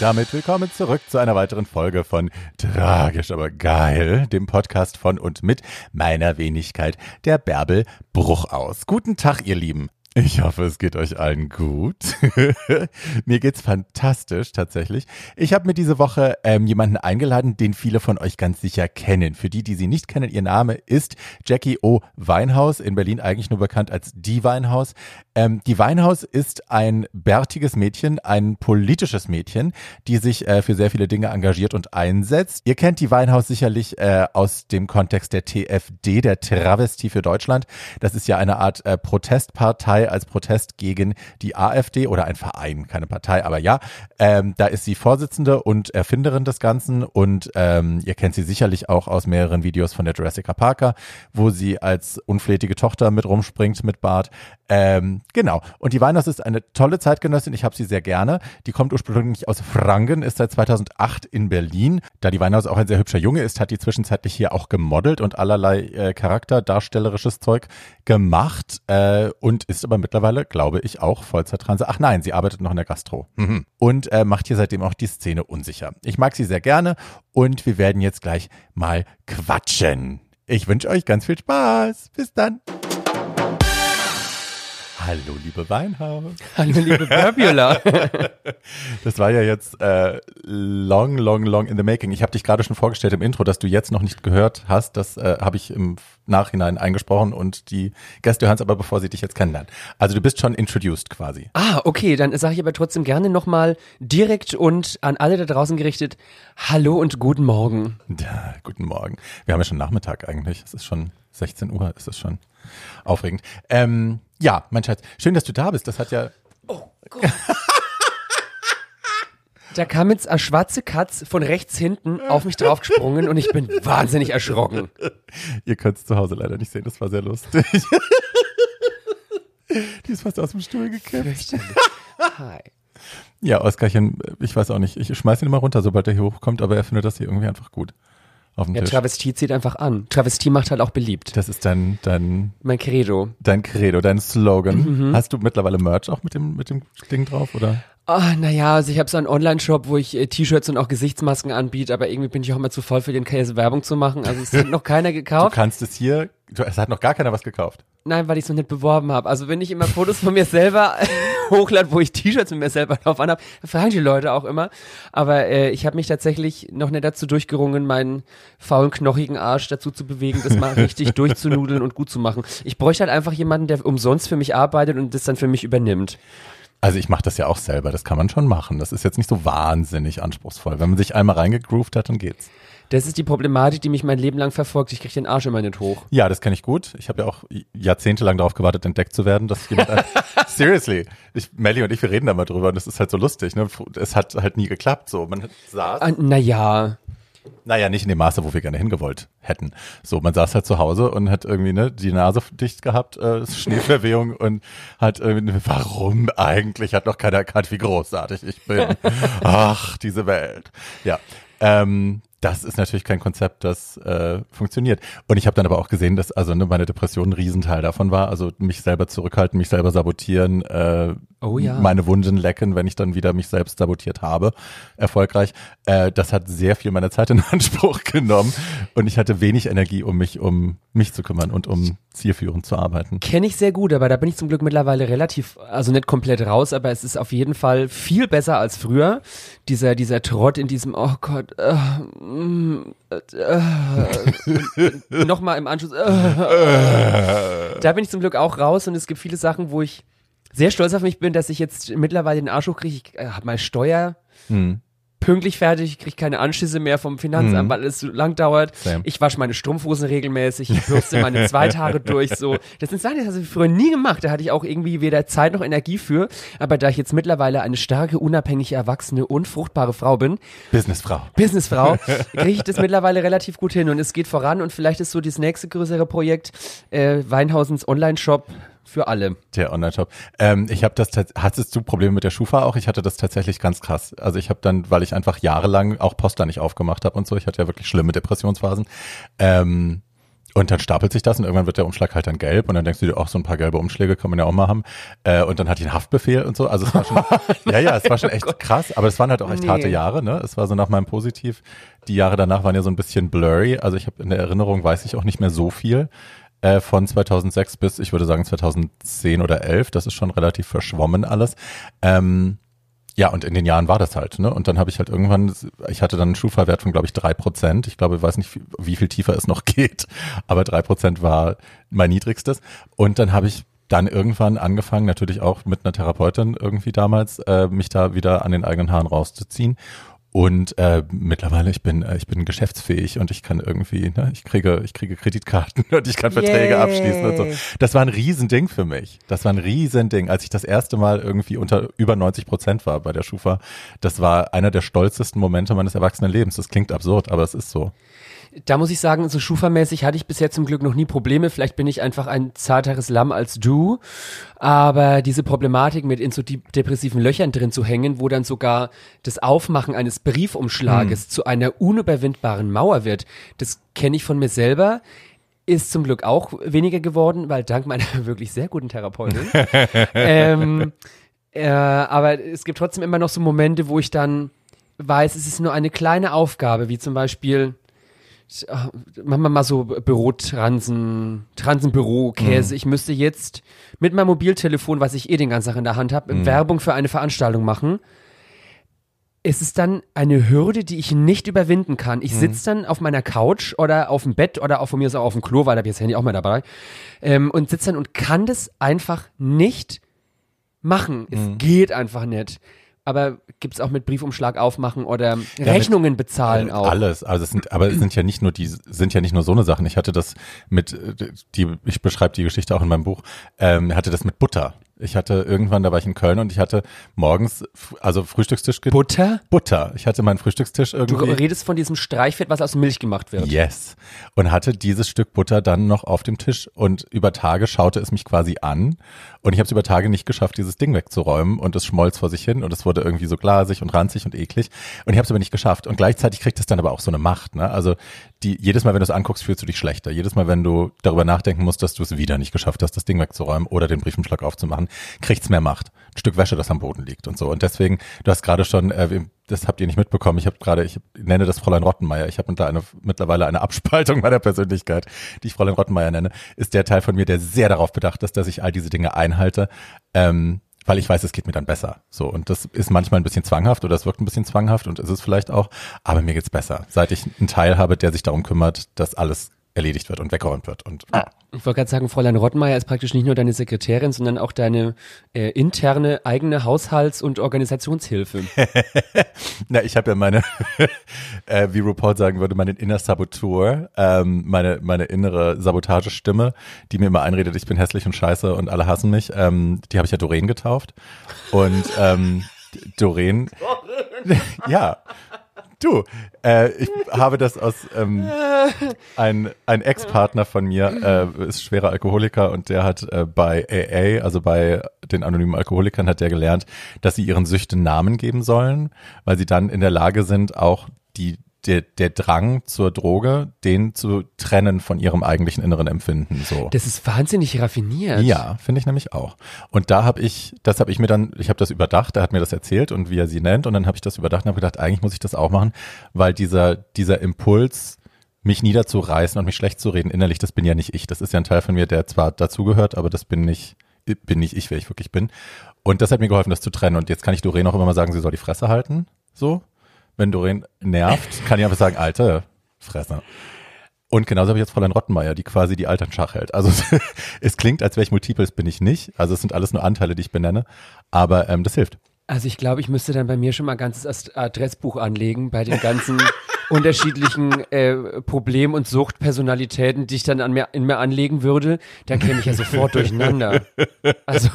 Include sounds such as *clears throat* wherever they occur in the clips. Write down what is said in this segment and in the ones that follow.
Damit willkommen zurück zu einer weiteren Folge von Tragisch, aber geil, dem Podcast von und mit meiner Wenigkeit, der Bärbel Bruchaus. Guten Tag, ihr Lieben. Ich hoffe, es geht euch allen gut. *laughs* mir geht's fantastisch tatsächlich. Ich habe mir diese Woche ähm, jemanden eingeladen, den viele von euch ganz sicher kennen. Für die, die sie nicht kennen, ihr Name ist Jackie O. Weinhaus, in Berlin eigentlich nur bekannt als Die Weinhaus. Ähm, die Weinhaus ist ein bärtiges Mädchen, ein politisches Mädchen, die sich äh, für sehr viele Dinge engagiert und einsetzt. Ihr kennt die Weinhaus sicherlich äh, aus dem Kontext der TFD, der Travestie für Deutschland. Das ist ja eine Art äh, Protestpartei Partei als Protest gegen die AfD oder ein Verein, keine Partei, aber ja, ähm, da ist sie Vorsitzende und Erfinderin des Ganzen und ähm, ihr kennt sie sicherlich auch aus mehreren Videos von der Jurassica Parker, wo sie als unflätige Tochter mit rumspringt mit Bart. Ähm, genau. Und die Weinhaus ist eine tolle Zeitgenössin. Ich habe sie sehr gerne. Die kommt ursprünglich aus Franken, ist seit 2008 in Berlin. Da die Weinhaus auch ein sehr hübscher Junge ist, hat die zwischenzeitlich hier auch gemodelt und allerlei äh, charakterdarstellerisches Zeug gemacht äh, und ist aber mittlerweile, glaube ich, auch Vollzeittranse. Ach nein, sie arbeitet noch in der Gastro. Mhm. Und äh, macht hier seitdem auch die Szene unsicher. Ich mag sie sehr gerne und wir werden jetzt gleich mal quatschen. Ich wünsche euch ganz viel Spaß. Bis dann. Hallo, liebe Weinhaus. *laughs* Hallo, liebe Burbula. *laughs* das war ja jetzt äh, long, long, long in the making. Ich habe dich gerade schon vorgestellt im Intro, dass du jetzt noch nicht gehört hast. Das äh, habe ich im Nachhinein eingesprochen und die Gäste hören es aber, bevor sie dich jetzt kennenlernen. Also du bist schon introduced quasi. Ah, okay, dann sage ich aber trotzdem gerne nochmal direkt und an alle da draußen gerichtet, hallo und guten Morgen. Ja, guten Morgen. Wir haben ja schon Nachmittag eigentlich. Es ist schon 16 Uhr, ist es schon aufregend. Ähm, ja, mein Schatz, schön, dass du da bist. Das hat ja. Oh Gott. *laughs* Da kam jetzt eine schwarze Katz von rechts hinten auf mich draufgesprungen und ich bin wahnsinnig erschrocken. Ihr könnt es zu Hause leider nicht sehen, das war sehr lustig. *laughs* Die ist fast aus dem Stuhl gekippt. Hi. Ja, Oskarchen, ich weiß auch nicht, ich schmeiß ihn immer runter, sobald er hier hochkommt, aber er findet das hier irgendwie einfach gut auf dem ja, Tisch. Travestie zieht einfach an. Travestie macht halt auch beliebt. Das ist dein, dein mein Credo. Dein Credo, dein Slogan. Mhm. Hast du mittlerweile Merch auch mit dem, mit dem Ding drauf, oder? Oh, naja, also ich habe so einen Online-Shop, wo ich äh, T-Shirts und auch Gesichtsmasken anbiete, aber irgendwie bin ich auch immer zu voll für den Käse Werbung zu machen. Also es hat *laughs* noch keiner gekauft. Du kannst es hier, du, es hat noch gar keiner was gekauft. Nein, weil ich es noch nicht beworben habe. Also wenn ich immer Fotos von mir selber *laughs* hochlade, wo ich T-Shirts mit mir selber drauf anhabe, fragen die Leute auch immer. Aber äh, ich habe mich tatsächlich noch nicht dazu durchgerungen, meinen faulen, knochigen Arsch dazu zu bewegen, das mal richtig *laughs* durchzunudeln und gut zu machen. Ich bräuchte halt einfach jemanden, der umsonst für mich arbeitet und das dann für mich übernimmt. Also ich mache das ja auch selber, das kann man schon machen. Das ist jetzt nicht so wahnsinnig anspruchsvoll. Wenn man sich einmal reingegroovt hat, dann geht's. Das ist die Problematik, die mich mein Leben lang verfolgt. Ich kriege den Arsch immer nicht hoch. Ja, das kenne ich gut. Ich habe ja auch jahrzehntelang darauf gewartet, entdeckt zu werden, dass *laughs* jemand. seriously, ich, Melly und ich, wir reden da mal drüber und das ist halt so lustig. Ne? Es hat halt nie geklappt. So, man saß. Ah, naja. Naja, nicht in dem Maße, wo wir gerne hingewollt hätten. So, man saß halt zu Hause und hat irgendwie ne, die Nase dicht gehabt, äh, Schneeverwehung *laughs* und hat irgendwie, warum eigentlich? Hat noch keiner erkannt, wie großartig ich bin. *laughs* Ach, diese Welt. Ja. Ähm, das ist natürlich kein Konzept, das äh, funktioniert. Und ich habe dann aber auch gesehen, dass also ne, meine Depression ein Riesenteil davon war. Also mich selber zurückhalten, mich selber sabotieren, äh, oh ja. meine Wunden lecken, wenn ich dann wieder mich selbst sabotiert habe, erfolgreich. Äh, das hat sehr viel meiner Zeit in *laughs* Anspruch genommen und ich hatte wenig Energie, um mich um mich zu kümmern und um zielführend zu arbeiten. Kenne ich sehr gut, aber da bin ich zum Glück mittlerweile relativ, also nicht komplett raus, aber es ist auf jeden Fall viel besser als früher. Dieser, dieser Trott in diesem, oh Gott, äh, nochmal im Anschluss. Äh, da bin ich zum Glück auch raus und es gibt viele Sachen, wo ich sehr stolz auf mich bin, dass ich jetzt mittlerweile den Arsch hochkriege. Ich äh, habe mal Steuer. Hm pünktlich fertig, ich kriege keine Anschlüsse mehr vom Finanzamt, mhm. weil es so lang dauert. Same. Ich wasche meine Strumpfhosen regelmäßig, ich bürste meine *laughs* zwei Tage durch. So, das sind Sachen, das habe ich früher nie gemacht. Da hatte ich auch irgendwie weder Zeit noch Energie für. Aber da ich jetzt mittlerweile eine starke, unabhängige, erwachsene und fruchtbare Frau bin, Businessfrau, Businessfrau, *laughs* kriege ich das mittlerweile relativ gut hin und es geht voran und vielleicht ist so das nächste größere Projekt äh, Weinhausens Online-Shop für alle. Der Online-Shop. Ähm, ich habe das, hattest du Probleme mit der Schufa auch? Ich hatte das tatsächlich ganz krass. Also ich habe dann, weil ich einfach jahrelang auch Poster nicht aufgemacht habe und so, ich hatte ja wirklich schlimme Depressionsphasen. Ähm, Und dann stapelt sich das und irgendwann wird der Umschlag halt dann gelb und dann denkst du dir, auch so ein paar gelbe Umschläge kann man ja auch mal haben. Äh, und dann hat die einen Haftbefehl und so. Also es war schon, *laughs* ja, ja, es war schon echt krass, aber es waren halt auch echt Nee. harte Jahre, ne? Es war so nach meinem Positiv. Die Jahre danach waren ja so ein bisschen blurry. Also ich habe in der Erinnerung weiß ich auch nicht mehr so viel. Äh, von 2006 bis, ich würde sagen, 2010 oder 11. Das ist schon relativ verschwommen alles. Ähm, ja, und in den Jahren war das halt, ne? Und dann habe ich halt irgendwann, ich hatte dann einen Schufa-Wert von, glaube ich, drei Prozent. Ich glaube, ich weiß nicht, wie- viel tiefer es noch *laughs* geht, aber drei Prozent war mein niedrigstes. Und dann habe ich dann irgendwann angefangen, natürlich auch mit einer Therapeutin irgendwie damals, äh, mich da wieder an den eigenen Haaren rauszuziehen. Und äh, mittlerweile, ich bin, äh, ich bin geschäftsfähig und ich kann irgendwie, ne, ich kriege, ich kriege Kreditkarten *laughs* und ich kann Verträge Yay. abschließen und so. Das war ein Riesending für mich. Das war ein Riesending. Als ich das erste Mal irgendwie unter über 90 Prozent war bei der Schufa, das war einer der stolzesten Momente meines Erwachsenenlebens. Das klingt absurd, aber es ist so. Da muss ich sagen, so Schufa-mäßig hatte ich bisher zum Glück noch nie Probleme. Vielleicht bin ich einfach ein zarteres Lamm als du. Aber diese Problematik mit in so die- depressiven Löchern drin zu hängen, wo dann sogar das Aufmachen eines Briefumschlages zu einer unüberwindbaren Mauer wird, das kenne ich von mir selber. Ist zum Glück auch weniger geworden, weil dank meiner *laughs* wirklich sehr guten Therapeutin. *laughs* ähm, äh, aber es gibt trotzdem immer noch so Momente, wo ich dann weiß, es ist nur eine kleine Aufgabe, wie zum Beispiel machen wir mal so Bürotransen, Transenbüro, Käse. Ich müsste jetzt mit meinem Mobiltelefon, was ich eh den ganzen Tag in der Hand habe, Werbung für eine Veranstaltung machen. Es ist dann eine Hürde, die ich nicht überwinden kann. Ich sitze dann auf meiner Couch oder auf dem Bett oder auch von mir aus auch auf dem Klo, weil da habe ich das Handy auch mal dabei, ähm, und sitze dann und kann das einfach nicht machen. Es geht einfach nicht. Aber gibt es auch mit Briefumschlag aufmachen oder Rechnungen bezahlen auch? Alles. Also es sind, aber es sind ja nicht nur die, sind ja nicht nur so eine Sachen. Ich hatte das mit, äh, die, ich beschreibe die Geschichte auch in meinem Buch, ähm, hatte das mit Butter. Ich hatte irgendwann, da war ich in Köln und ich hatte morgens, also Frühstückstisch Butter? Butter. Ich hatte meinen Frühstückstisch Du irgendwie. redest von diesem Streichfett, was aus Milch gemacht wird. Yes. Und hatte dieses Stück Butter dann noch auf dem Tisch und über Tage schaute es mich quasi an und ich habe es über Tage nicht geschafft, dieses Ding wegzuräumen und es schmolz vor sich hin und es wurde irgendwie so glasig und ranzig und eklig und ich habe es aber nicht geschafft und gleichzeitig kriegt es dann aber auch so eine Macht, ne? Also die jedes Mal, wenn du es anguckst, fühlst du dich schlechter. Jedes Mal, wenn du darüber nachdenken musst, dass du es wieder nicht geschafft hast, das Ding wegzuräumen oder den Briefumschlag aufzumachen, kriegt's mehr Macht. Ein Stück Wäsche, das am Boden liegt und so und deswegen, du hast gerade schon äh, das habt ihr nicht mitbekommen. Ich habe gerade, ich nenne das Fräulein Rottenmeier. Ich habe eine, mittlerweile eine Abspaltung meiner Persönlichkeit, die ich Fräulein Rottenmeier nenne, ist der Teil von mir, der sehr darauf bedacht ist, dass ich all diese Dinge einhalte, ähm, weil ich weiß, es geht mir dann besser. So und das ist manchmal ein bisschen zwanghaft oder es wirkt ein bisschen zwanghaft und ist es vielleicht auch, aber mir geht's besser, seit ich einen Teil habe, der sich darum kümmert, dass alles erledigt wird und weggeräumt wird und Ich wollte gerade sagen, Fräulein Rottmeier ist praktisch nicht nur deine Sekretärin, sondern auch deine äh, interne eigene Haushalts- und Organisationshilfe. *laughs* Na, ich habe ja meine, *laughs* äh, wie RuPaul sagen würde, meine Inner Saboteur, ähm, meine, meine innere Sabotagestimme, die mir immer einredet, ich bin hässlich und scheiße und alle hassen mich. Ähm, die habe ich ja Doreen getauft. Und ähm, *laughs* Doreen, ja, du, äh, ich habe das aus, ähm, *laughs* ein, ein Ex-Partner von mir äh, ist schwerer Alkoholiker und der hat äh, bei AA, also bei den anonymen Alkoholikern, hat der gelernt, dass sie ihren Süchten Namen geben sollen, weil sie dann in der Lage sind, auch die der, der Drang zur Droge, den zu trennen von ihrem eigentlichen inneren Empfinden. So. Das ist wahnsinnig raffiniert. Ja, finde ich nämlich auch. Und da habe ich, das habe ich mir dann, ich habe das überdacht, er hat mir das erzählt und wie er sie nennt und dann habe ich das überdacht und habe gedacht, eigentlich muss ich das auch machen, weil dieser dieser Impuls mich niederzureißen und mich schlecht zu reden innerlich, das bin ja nicht ich. Das ist ja ein Teil von mir, der zwar dazugehört, aber das bin nicht bin nicht ich, wer ich wirklich bin. Und das hat mir geholfen, das zu trennen. Und jetzt kann ich Doreen auch immer mal sagen, sie soll die Fresse halten. So. Wenn Doreen nervt, kann ich einfach sagen, alte Fresse. Und genauso habe ich jetzt Fräulein Rottenmeier, die quasi die Altern Schach hält. Also *laughs* es klingt, als wäre ich Multiples, bin ich nicht. Also es sind alles nur Anteile, die ich benenne. Aber ähm, das hilft. Also ich glaube, ich müsste dann bei mir schon mal ein ganzes Adressbuch anlegen bei den ganzen *laughs* unterschiedlichen äh, Problem- und Suchtpersonalitäten, die ich dann an mir, in mir anlegen würde. Da käme ich ja sofort durcheinander. Also,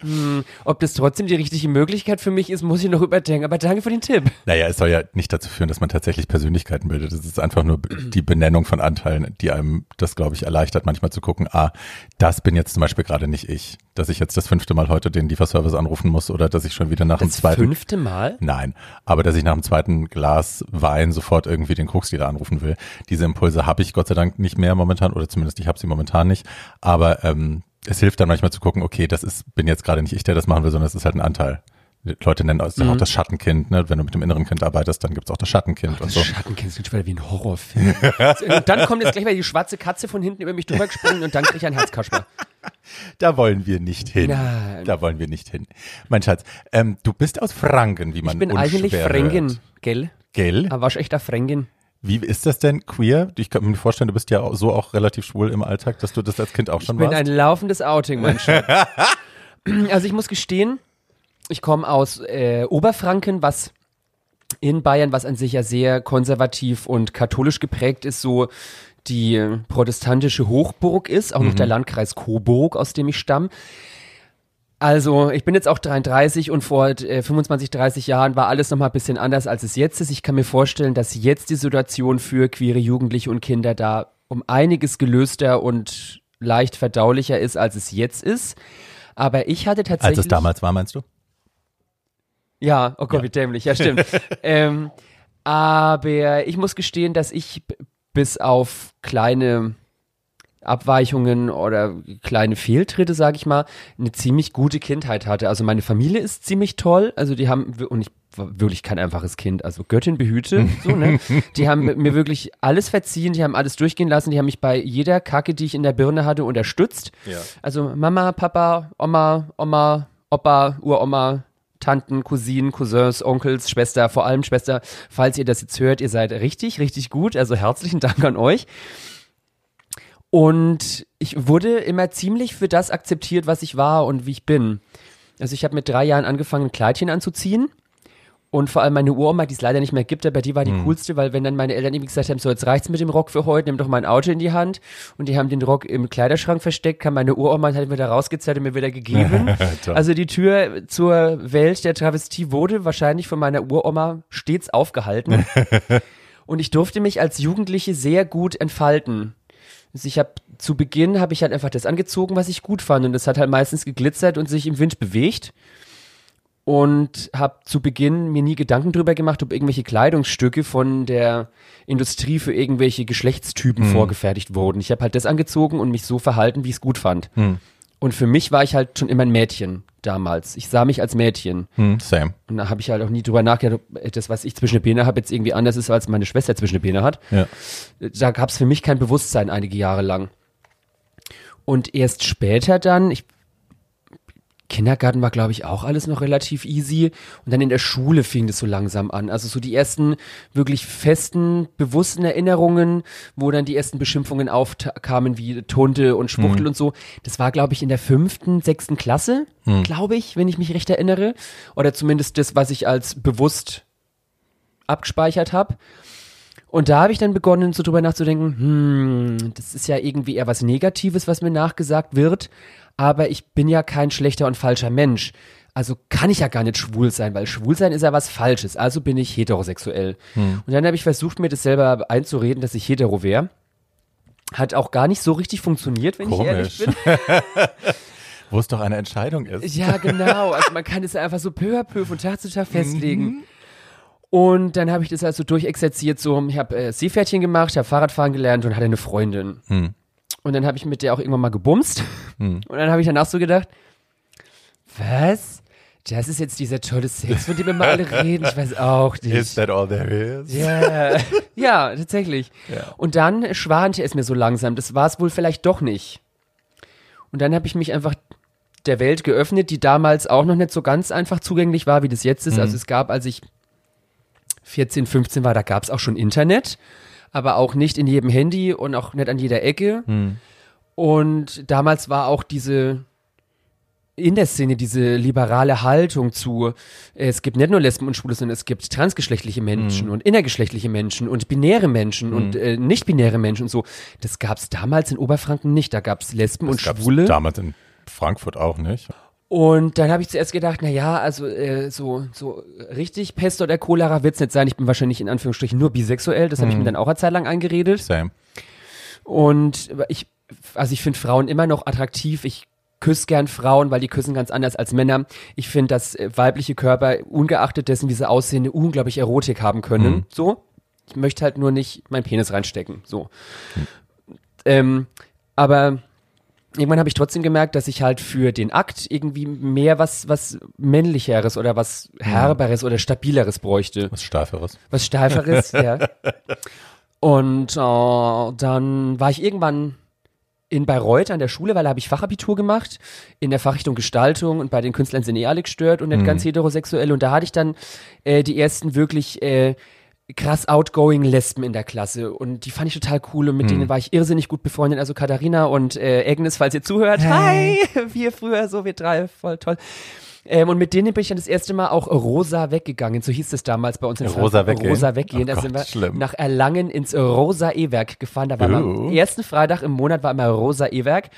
hm, ob das trotzdem die richtige Möglichkeit für mich ist, muss ich noch überdenken. Aber danke für den Tipp. Naja, es soll ja nicht dazu führen, dass man tatsächlich Persönlichkeiten bildet. Es ist einfach nur die Benennung von Anteilen, die einem das, glaube ich, erleichtert, manchmal zu gucken, ah, das bin jetzt zum Beispiel gerade nicht ich. dass ich jetzt das fünfte Mal heute den Lieferservice anrufen muss oder dass ich schon wieder nach dem Das zweiten. fünfte Mal? Nein, aber dass ich nach dem zweiten Glas Wein sofort irgendwie den Koksdealer anrufen will. Diese Impulse habe ich Gott sei Dank nicht mehr momentan oder zumindest ich habe sie momentan nicht. Aber ähm, es hilft dann manchmal zu gucken, okay, das ist bin jetzt gerade nicht ich, der das machen will, sondern es ist halt ein Anteil. Die Leute nennen es Mhm. auch das Schattenkind. Ne? Wenn du mit dem inneren Kind arbeitest, dann gibt's auch das Schattenkind und Das so. Schattenkind klingt schon wie ein Horrorfilm. und dann kommt jetzt gleich mal die schwarze Katze von hinten über mich drüber gesprungen und dann krieg ich ein Herzkasper. *laughs* Da wollen wir nicht hin. Nein. Da wollen wir nicht hin. Mein Schatz, ähm, du bist aus Franken, wie man Ich bin eigentlich hört. gell? Gell? Aber waschechter Fränkin. Wie ist das denn queer? Ich kann mir vorstellen, du bist ja so auch relativ schwul im Alltag, dass du das als Kind auch schon Ich bin warst. ein laufendes Outing, mein Schatz. *laughs* Also ich muss gestehen, ich komme aus äh, Oberfranken, was in Bayern, was an sich ja sehr konservativ und katholisch geprägt ist, so die protestantische Hochburg ist, auch noch der Landkreis Coburg, aus dem ich stamme. Also, ich bin jetzt auch 33 und vor äh, 25, 30 Jahren war alles nochmal ein bisschen anders, als es jetzt ist. Ich kann mir vorstellen, dass jetzt die Situation für queere Jugendliche und Kinder da um einiges gelöster und leicht verdaulicher ist, als es jetzt ist. Aber ich hatte tatsächlich. als es damals war, meinst du? Ja, oh Gott, wie dämlich, ja stimmt. *laughs* ähm, aber ich muss gestehen, dass ich bis auf kleine Abweichungen oder kleine Fehltritte, sage ich mal, eine ziemlich gute Kindheit hatte. Also meine Familie ist ziemlich toll, also die haben, und ich war wirklich kein einfaches Kind, also Göttin behüte, *laughs* so, ne? Die haben mir wirklich alles verziehen, die haben alles durchgehen lassen, die haben mich bei jeder Kacke, die ich in der Birne hatte, unterstützt. Ja. Also Mama, Papa, Oma, Oma, Opa, Uroma, Tanten, Cousinen, Cousins, Onkels, Schwester, vor allem Schwester, falls ihr das jetzt hört, ihr seid richtig, richtig gut. Also herzlichen Dank an euch. Und ich wurde immer ziemlich für das akzeptiert, was ich war und wie ich bin. Also ich habe mit drei Jahren angefangen, ein Kleidchen anzuziehen. Und vor allem meine Uroma, die es leider nicht mehr gibt, aber die war die coolste, weil wenn dann meine Eltern irgendwie gesagt haben, so jetzt reicht's mit dem Rock für heute, nimm doch mein Auto in die Hand. Und die haben den Rock im Kleiderschrank versteckt, kam meine Uroma und hat ihn wieder rausgezerrt und mir wieder gegeben. *laughs* Also die Tür zur Welt der Travestie wurde wahrscheinlich von meiner Uroma stets aufgehalten. *laughs* und ich durfte mich als Jugendliche sehr gut entfalten. Also ich habe zu Beginn habe ich halt einfach das angezogen, was ich gut fand. Und das hat halt meistens geglitzert und sich im Wind bewegt. Und habe zu Beginn mir nie Gedanken drüber gemacht, ob irgendwelche Kleidungsstücke von der Industrie für irgendwelche Geschlechtstypen vorgefertigt wurden. Ich habe halt das angezogen und mich so verhalten, wie ich es gut fand. Und für mich war ich halt schon immer ein Mädchen damals. Ich sah mich als Mädchen. Hm, same. Und da habe ich halt auch nie drüber nachgedacht, ob das, was ich zwischen den Beine habe, jetzt irgendwie anders ist, als meine Schwester zwischen den Beine hat Ja. da gab es für mich kein Bewusstsein einige Jahre lang. Und erst später dann, ich, Kindergarten war, glaube ich, auch alles noch relativ easy. Und dann in der Schule fing das so langsam an. Also so die ersten wirklich festen, bewussten Erinnerungen, wo dann die ersten Beschimpfungen aufkamen, wie Tunte und Schwuchtel und so. Das war, glaube ich, in der fünften, sechsten Klasse, glaube ich, wenn ich mich recht erinnere. Oder zumindest das, was ich als bewusst abgespeichert habe. Und da habe ich dann begonnen, so drüber nachzudenken, hm, das ist ja irgendwie eher was Negatives, was mir nachgesagt wird, aber ich bin ja kein schlechter und falscher Mensch. Also kann ich ja gar nicht schwul sein, weil schwul sein ist ja was Falsches. Also bin ich heterosexuell. Und dann habe ich versucht, mir das selber einzureden, dass ich hetero wäre. Hat auch gar nicht so richtig funktioniert, wenn ich ehrlich Komisch. bin. *laughs* Wo es doch eine Entscheidung ist. Ja, genau. Also man kann es einfach so peu à peu von Tag zu Tag festlegen. Und dann habe ich das also durchexerziert, so, ich habe äh, Seepferdchen gemacht, ich habe Fahrradfahren gelernt und hatte eine Freundin. Hm. Und dann habe ich mit der auch irgendwann mal gebumst. Und dann habe ich danach so gedacht, was? Das ist jetzt dieser tolle Sex, von dem wir mal alle *laughs* reden. Ich weiß auch nicht. Is that all there is? Ja, *laughs* ja, tatsächlich. Ja. Und dann schwante es mir so langsam. Das war es wohl vielleicht doch nicht. Und dann habe ich mich einfach der Welt geöffnet, die damals auch noch nicht so ganz einfach zugänglich war, wie das jetzt ist. Also es gab, als ich 14, 15 war, da gab es auch schon Internet, aber auch nicht in jedem Handy und auch nicht an jeder Ecke. Und damals war auch diese in der Szene diese liberale Haltung zu, es gibt nicht nur Lesben und Schwule, sondern es gibt transgeschlechtliche Menschen und innergeschlechtliche Menschen und binäre Menschen und äh, nicht-binäre Menschen und so. Das gab es damals in Oberfranken nicht. Da gab es Lesben und Das gab's Schwule. Damals in Frankfurt auch nicht. Und dann habe ich zuerst gedacht, na ja, also äh, so so richtig Pest oder Cholera wird's nicht sein. Ich bin wahrscheinlich in Anführungsstrichen nur bisexuell. Das habe ich mir dann auch eine Zeit lang eingeredet. Same. Und ich, also ich finde Frauen immer noch attraktiv. Ich küsse gern Frauen, weil die küssen ganz anders als Männer. Ich finde, dass äh, weibliche Körper, ungeachtet dessen, wie sie aussehen, eine unglaublich Erotik haben können. Mhm. So. Ich möchte halt nur nicht meinen Penis reinstecken. So. Ähm, aber irgendwann habe ich trotzdem gemerkt, dass ich halt für den Akt irgendwie mehr was, was männlicheres oder was herberes oder stabileres bräuchte. Was Steiferes. Was steiferes, ja. *laughs* Und äh, dann war ich irgendwann in Bayreuth an der Schule, weil da habe ich Fachabitur gemacht in der Fachrichtung Gestaltung und bei den Künstlern sind eh alle gestört und nicht ganz heterosexuell und da hatte ich dann äh, die ersten wirklich äh, krass outgoing Lesben in der Klasse und die fand ich total cool und mit denen war ich irrsinnig gut befreundet, also Katharina und äh, Agnes, falls ihr zuhört, hi, *laughs* wir früher so, wir drei, voll toll. Ähm, und mit denen bin ich dann das erste Mal auch rosa weggegangen. So hieß es damals bei uns in Rosa Frankfurt. weggehen? Rosa weggehen. Oh da Gott, sind wir schlimm. nach Erlangen ins Rosa E-Werk gefahren. Da war immer Uh. am ersten Freitag im Monat war immer Rosa E-Werk.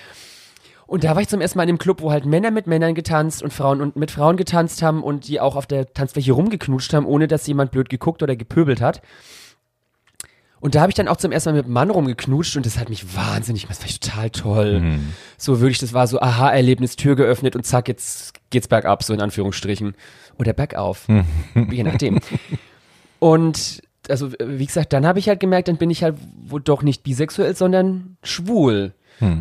Und da war ich zum ersten Mal in einem Club, wo halt Männer mit Männern getanzt und Frauen und mit Frauen getanzt haben und die auch auf der Tanzfläche rumgeknutscht haben, ohne dass jemand blöd geguckt oder gepöbelt hat. Und da habe ich dann auch zum ersten Mal mit einem Mann rumgeknutscht und das hat mich wahnsinnig, das ich total toll. So wirklich, das war so Aha-Erlebnis, Tür geöffnet und zack, jetzt geht's bergab, so in Anführungsstrichen. Oder bergauf, je nachdem. Und also wie gesagt, dann habe ich halt gemerkt, dann bin ich halt wohl doch nicht bisexuell, sondern schwul.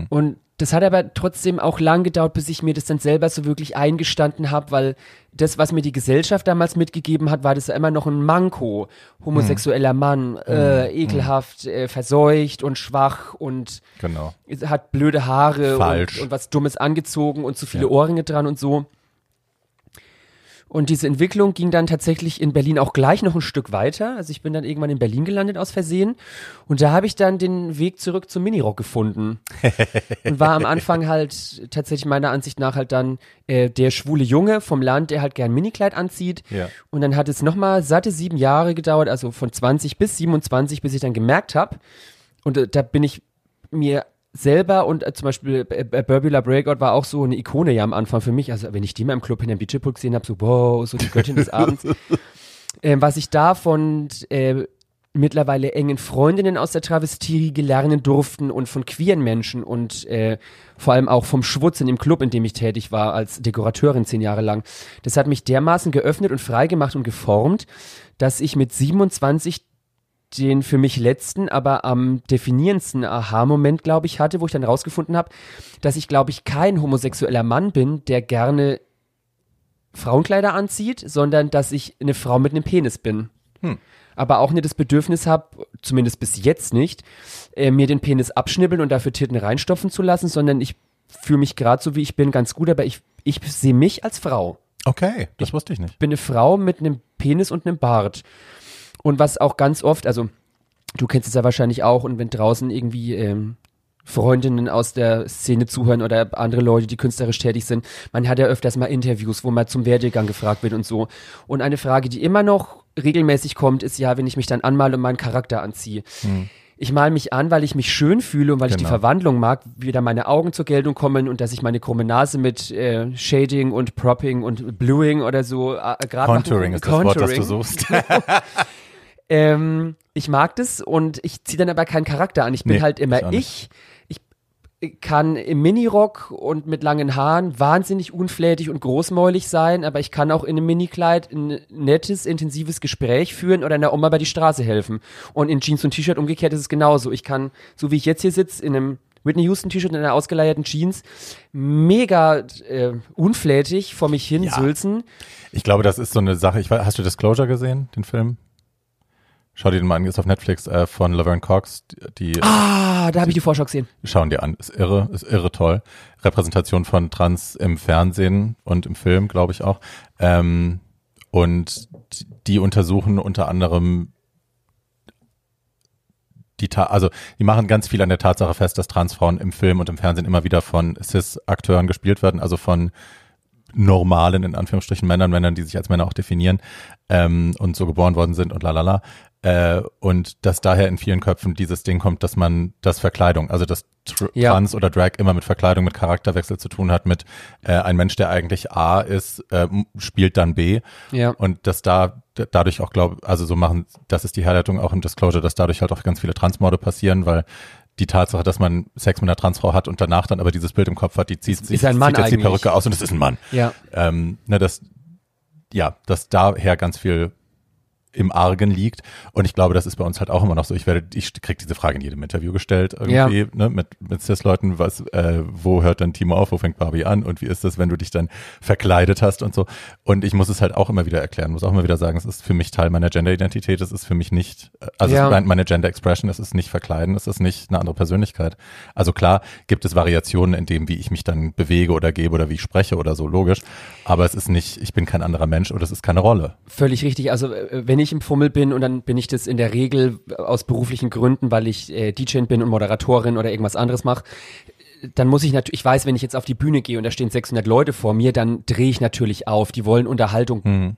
Und das hat aber trotzdem auch lang gedauert, bis ich mir das dann selber so wirklich eingestanden habe, weil das, was mir die Gesellschaft damals mitgegeben hat, war das ja immer noch ein Manko. Homosexueller Mann, äh, ekelhaft, äh, verseucht und schwach und Genau. hat blöde Haare und, und was Dummes angezogen und zu viele Ja. Ohrringe dran und so. Und diese Entwicklung ging dann tatsächlich in Berlin auch gleich noch ein Stück weiter. Also ich bin dann irgendwann in Berlin gelandet aus Versehen. Und da habe ich dann den Weg zurück zum Minirock gefunden. *laughs* und war am Anfang halt tatsächlich meiner Ansicht nach halt dann äh, der schwule Junge vom Land, der halt gern Minikleid anzieht. Ja. Und dann hat es nochmal satte sieben Jahre gedauert, also von 20 bis 27, bis ich dann gemerkt habe, und äh, da bin ich mir selber und äh, zum Beispiel äh, äh, Burbula Breakout war auch so eine Ikone ja am Anfang für mich. Also wenn ich die mal im Club in der Beachpool gesehen habe, so wow, so die Göttin des Abends. *laughs* ähm, was ich da von äh, mittlerweile engen Freundinnen aus der Travestie lernen durften und von queeren Menschen und äh, vor allem auch vom Schwutz in dem Club, in dem ich tätig war als Dekorateurin zehn Jahre lang. Das hat mich dermaßen geöffnet und freigemacht und geformt, dass ich mit 27 den für mich letzten, aber am definierendsten Aha-Moment, glaube ich, hatte, wo ich dann rausgefunden habe, dass ich, glaube ich, kein homosexueller Mann bin, der gerne Frauenkleider anzieht, sondern dass ich eine Frau mit einem Penis bin. Aber auch nicht das Bedürfnis habe, zumindest bis jetzt nicht, äh, mir den Penis abschnibbeln und dafür Titten reinstopfen zu lassen, sondern ich fühle mich gerade so, wie ich bin, ganz gut, aber ich, ich sehe mich als Frau Okay, das wusste ich nicht. bin eine Frau mit einem Penis und einem Bart. Und was auch ganz oft, also du kennst es ja wahrscheinlich auch, und wenn draußen irgendwie ähm, Freundinnen aus der Szene zuhören oder andere Leute, die künstlerisch tätig sind, man hat ja öfters mal Interviews, wo man zum Werdegang gefragt wird und so. Und eine Frage, die immer noch regelmäßig kommt, ist ja, wenn ich mich dann anmale und meinen Charakter anziehe. Ich male mich an, weil ich mich schön fühle und weil ich die Genau. Verwandlung mag, wie da meine Augen zur Geltung kommen und dass ich meine krumme Nase mit äh, Shading und Propping und Bluing oder so äh, gerade Contouring ist das Wort, das du suchst. *laughs* ähm, ich mag das und ich ziehe dann aber keinen Charakter an. Ich bin Nee, halt ich immer auch ich. Ich kann im Minirock und mit langen Haaren wahnsinnig unflätig und großmäulig sein, aber ich kann auch in einem Minikleid ein nettes, intensives Gespräch führen oder einer Oma bei die Straße helfen. Und in Jeans und T-Shirt umgekehrt ist es genauso. Ich kann, so wie ich jetzt hier sitze, in einem Whitney Houston T-Shirt und einer ausgeleierten Jeans, mega äh, unflätig vor mich hin Ja. sülzen. Ich glaube, das ist so eine Sache. Ich, hast du Disclosure gesehen, den Film? Schau dir den mal an, ist auf Netflix äh, von Laverne Cox. Die Ah, da habe ich die Vorschau gesehen. schauen dir an, ist irre, ist irre toll. Repräsentation von Trans im Fernsehen und im Film, glaube ich auch. Ähm, und die- untersuchen unter anderem die, Ta also die machen ganz viel an der Tatsache fest, dass Transfrauen im Film und im Fernsehen immer wieder von Cis-Akteuren gespielt werden, also von normalen, in Anführungsstrichen Männern, Männern, die sich als Männer auch definieren ähm, und so geboren worden sind und lalala. Äh, und dass daher in vielen Köpfen dieses Ding kommt, dass man das Verkleidung, also dass Tr Ja. Trans oder Drag immer mit Verkleidung, mit Charakterwechsel zu tun hat, mit äh, ein Mensch, der eigentlich A ist, äh, spielt dann B. Ja. Und dass da dadurch auch glaube, also so machen, das ist die Herleitung auch im Disclosure, dass dadurch halt auch ganz viele Transmorde passieren, weil die Tatsache, dass man Sex mit einer Transfrau hat und danach dann aber dieses Bild im Kopf hat, die zieht, sich, jetzt die eigentlich. Perücke aus und es ist ein Mann. Ja. Ähm, ne, das, ja, dass daher ganz viel im Argen liegt. Und ich glaube, das ist bei uns halt auch immer noch so. Ich werde, ich krieg diese Frage in jedem Interview gestellt irgendwie, ne, mit, mit Cis-Leuten, was, äh, wo hört dann Timo auf, wo fängt Barbie an und wie ist das, wenn du dich dann verkleidet hast und so. Und ich muss es halt auch immer wieder erklären, muss auch immer wieder sagen, es ist für mich Teil meiner Gender-Identität, es ist für mich nicht, äh, also Ja. es ist meine Gender-Expression, es ist nicht verkleiden, es ist nicht eine andere Persönlichkeit. Also klar gibt es Variationen in dem, wie ich mich dann bewege oder gebe oder wie ich spreche oder so, logisch. Aber es ist nicht, ich bin kein anderer Mensch oder es ist keine Rolle. Völlig richtig. Also äh, wenn ich im Fummel bin und dann bin ich das in der Regel aus beruflichen Gründen, weil ich äh, DJ bin und Moderatorin oder irgendwas anderes mache, dann muss ich natürlich, ich weiß, wenn ich jetzt auf die Bühne gehe und da stehen 600 Leute vor mir, dann drehe ich natürlich auf. Die wollen Unterhaltung Hm.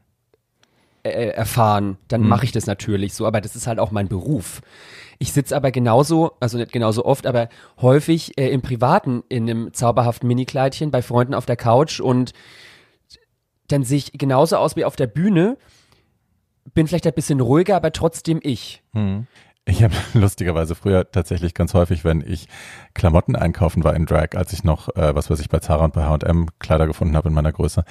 äh, erfahren. Dann mache ich das natürlich so, aber das ist halt auch mein Beruf. Ich sitze aber genauso, also nicht genauso oft, aber häufig äh, im Privaten in einem zauberhaften Minikleidchen bei Freunden auf der Couch und dann sehe ich genauso aus wie auf der Bühne, bin vielleicht ein bisschen ruhiger, aber trotzdem ich. Ich habe *laughs* lustigerweise früher tatsächlich ganz häufig, wenn ich Klamotten einkaufen war in Drag, als ich noch, äh, was weiß ich, bei Zara und bei H&M Kleider gefunden habe in meiner Größe,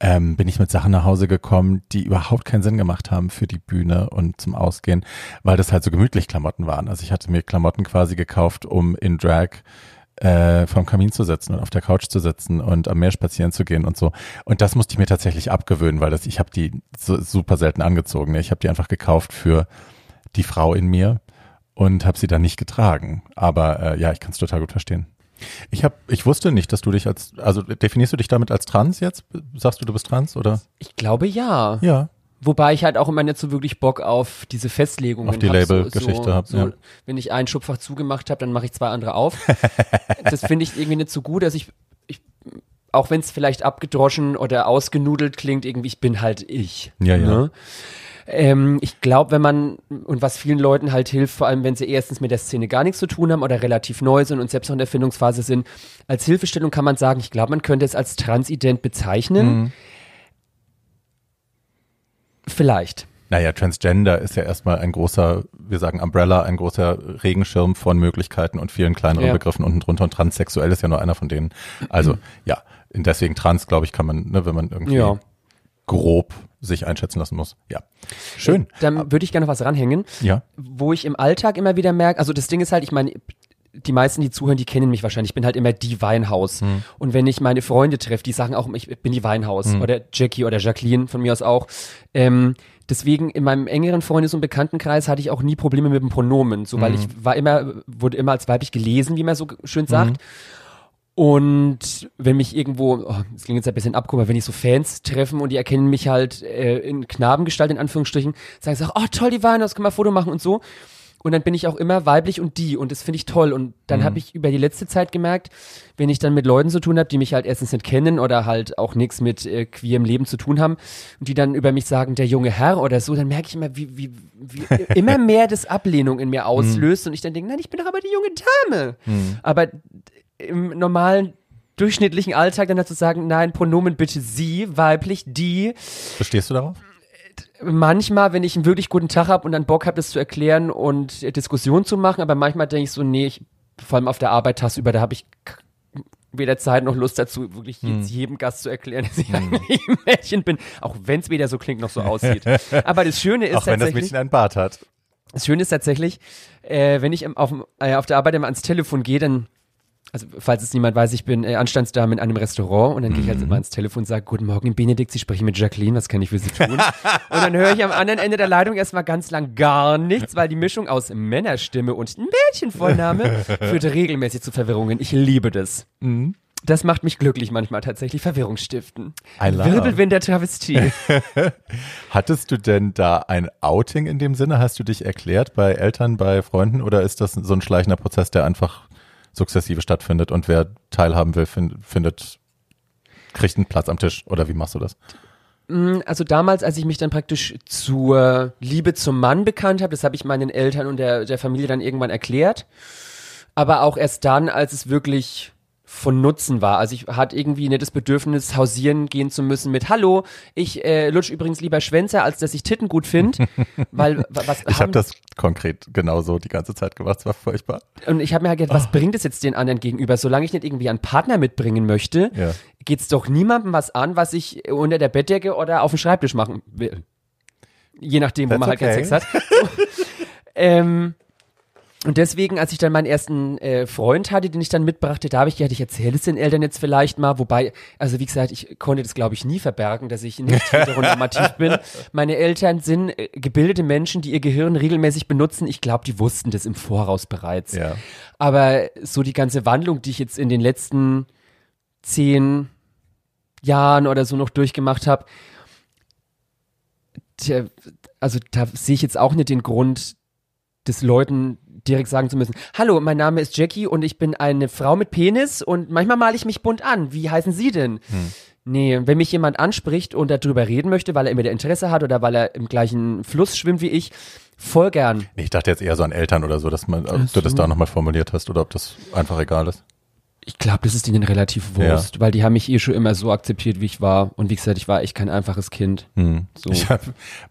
ähm, bin ich mit Sachen nach Hause gekommen, die überhaupt keinen Sinn gemacht haben für die Bühne und zum Ausgehen, weil das halt so gemütlich Klamotten waren. Also ich hatte mir Klamotten quasi gekauft, um in Drag äh, vom Kamin zu sitzen und auf der Couch zu sitzen und am Meer spazieren zu gehen und so. Und das musste ich mir tatsächlich abgewöhnen, weil das, ich habe die so, super selten angezogen. Ne? Ich habe die einfach gekauft für die Frau in mir und habe sie dann nicht getragen. Aber äh, ja, ich kann es total gut verstehen. Ich habe, ich wusste nicht, dass du dich als, also definierst du dich damit als trans jetzt? Sagst du, du bist trans oder? Ich glaube ja. Ja. Wobei ich halt auch immer nicht so wirklich Bock auf diese Festlegungen Auf die hab, Label-Geschichte so, hab, so, ja. Wenn ich ein Schubfach zugemacht habe, dann mache ich zwei andere auf. *laughs* das finde ich irgendwie nicht so gut, dass ich, ich auch wenn es vielleicht abgedroschen oder ausgenudelt klingt, irgendwie, ich bin halt ich. Ja, ja. Ne? Ähm, ich glaube, wenn man, und was vielen Leuten halt hilft, vor allem wenn sie erstens mit der Szene gar nichts zu tun haben oder relativ neu sind und selbst noch in der Findungsphase sind, als Hilfestellung kann man sagen, ich glaube, man könnte es als transident bezeichnen. Mhm. Vielleicht. Naja, Transgender ist ja erstmal ein großer, wir sagen Umbrella, ein großer Regenschirm von Möglichkeiten und vielen kleineren Ja. Begriffen unten drunter. Und transsexuell ist ja nur einer von denen. Also ja, deswegen trans, glaube ich, kann man, ne, wenn man irgendwie Ja. grob sich einschätzen lassen muss. Ja. Schön. Dann würde ich gerne noch was ranhängen, Ja. wo ich im Alltag immer wieder merke, also das Ding ist halt, ich meine, die meisten, die zuhören, die kennen mich wahrscheinlich. Ich bin halt immer die Weinhaus. Und wenn ich meine Freunde treffe, die sagen auch, ich bin die Weinhaus. Oder Jackie oder Jacqueline von mir aus auch. Ähm, deswegen in meinem engeren Freundes- und Bekanntenkreis hatte ich auch nie Probleme mit dem Pronomen. So, weil ich war immer, wurde immer als weiblich gelesen, wie man so schön sagt. Und wenn mich irgendwo, oh, das klingt jetzt ein bisschen abgehoben, aber wenn ich so Fans treffen und die erkennen mich halt äh, in Knabengestalt, in Anführungsstrichen, sagen sie auch, oh toll, die Weinhaus, können wir ein Foto machen und so. Und dann bin ich auch immer weiblich und die und das finde ich toll. Und dann habe ich über die letzte Zeit gemerkt, wenn ich dann mit Leuten zu tun habe, die mich halt erstens nicht kennen oder halt auch nichts mit äh, queerem Leben zu tun haben und die dann über mich sagen, der junge Herr oder so, dann merke ich immer, wie, wie, wie *laughs* immer mehr das Ablehnung in mir auslöst und ich dann denke, nein, ich bin doch aber die junge Dame. Aber im normalen durchschnittlichen Alltag dann dazu sagen, nein, Pronomen bitte sie, weiblich, die. Bestehst du darauf? Manchmal, wenn ich einen wirklich guten Tag habe und dann Bock habe, das zu erklären und äh, Diskussion zu machen, aber manchmal denke ich so, nee, ich, vor allem auf der Arbeit tagsüber, da habe ich weder Zeit noch Lust dazu, wirklich Hm. jetzt jedem Gast zu erklären, dass ich eigentlich ein Mädchen bin, auch wenn es weder so klingt noch so aussieht. *laughs* Aber das Schöne ist Auch wenn das Mädchen einen Bart hat. das Schöne ist tatsächlich, äh, wenn ich im, auf, äh, auf der Arbeit immer ans Telefon gehe, dann, also falls es niemand weiß, ich bin äh, Anstandsdame in einem Restaurant und dann gehe ich halt immer ans Telefon und sage, guten Morgen Benedikt, Sie sprechen mit Jacqueline, was kann ich für Sie tun? *laughs* und dann höre ich am anderen Ende der Leitung erstmal ganz lang gar nichts, weil die Mischung aus Männerstimme und Mädchenvorname *laughs* führt regelmäßig zu Verwirrungen. Ich liebe das. Das macht mich glücklich manchmal tatsächlich, Verwirrung stiften. I love. Wirbelwind der Travestie. *laughs* Hattest du denn da ein Outing in dem Sinne? Hast du dich erklärt bei Eltern, bei Freunden oder ist das so ein schleichender Prozess, der einfach sukzessive stattfindet und wer teilhaben will, find, findet, kriegt einen Platz am Tisch oder wie machst du das? Also damals, als ich mich dann praktisch zur Liebe zum Mann bekannt habe, das habe ich meinen Eltern und der, der Familie dann irgendwann erklärt. Aber auch erst dann, als es wirklich von Nutzen war. Also ich hatte irgendwie nicht das Bedürfnis, hausieren gehen zu müssen mit Hallo, ich äh, lutsch übrigens lieber Schwänze, als dass ich Titten gut finde. *laughs* weil was Ich habe das konkret genauso die ganze Zeit gemacht, es war furchtbar. Und ich habe mir halt gedacht, was oh. bringt es jetzt den anderen gegenüber? Solange ich nicht irgendwie einen Partner mitbringen möchte, ja. es doch niemandem was an, was ich unter der Bettdecke oder auf dem Schreibtisch machen will. Je nachdem, That's wo man halt okay. keinen Sex hat. *laughs* ähm, und deswegen, als ich dann meinen ersten äh, Freund hatte, den ich dann mitbrachte, da habe ich gedacht, ich erzähle es den Eltern jetzt vielleicht mal. Wobei, also wie gesagt, ich konnte das, glaube ich, nie verbergen, dass ich nicht heteronormativ bin. *laughs* Meine Eltern sind äh, gebildete Menschen, die ihr Gehirn regelmäßig benutzen. Ich glaube, die wussten das im Voraus bereits. Ja. Aber so die ganze Wandlung, die ich jetzt in den letzten zehn Jahren oder so noch durchgemacht habe, also da sehe ich jetzt auch nicht den Grund, des Leuten direkt sagen zu müssen, hallo, mein Name ist Jackie und ich bin eine Frau mit Penis und manchmal male ich mich bunt an. Wie heißen Sie denn? Hm. Nee, wenn mich jemand anspricht und darüber reden möchte, weil er immer der Interesse hat oder weil er im gleichen Fluss schwimmt wie ich, voll gern. Nee, ich dachte jetzt eher so an Eltern oder so, dass man, ob du das da nochmal formuliert hast oder ob das einfach egal ist. Ich glaube, das ist ihnen relativ Wurst, ja. weil die haben mich eh schon immer so akzeptiert, wie ich war. Und wie gesagt, ich war echt kein einfaches Kind. Hm. So. Ich habe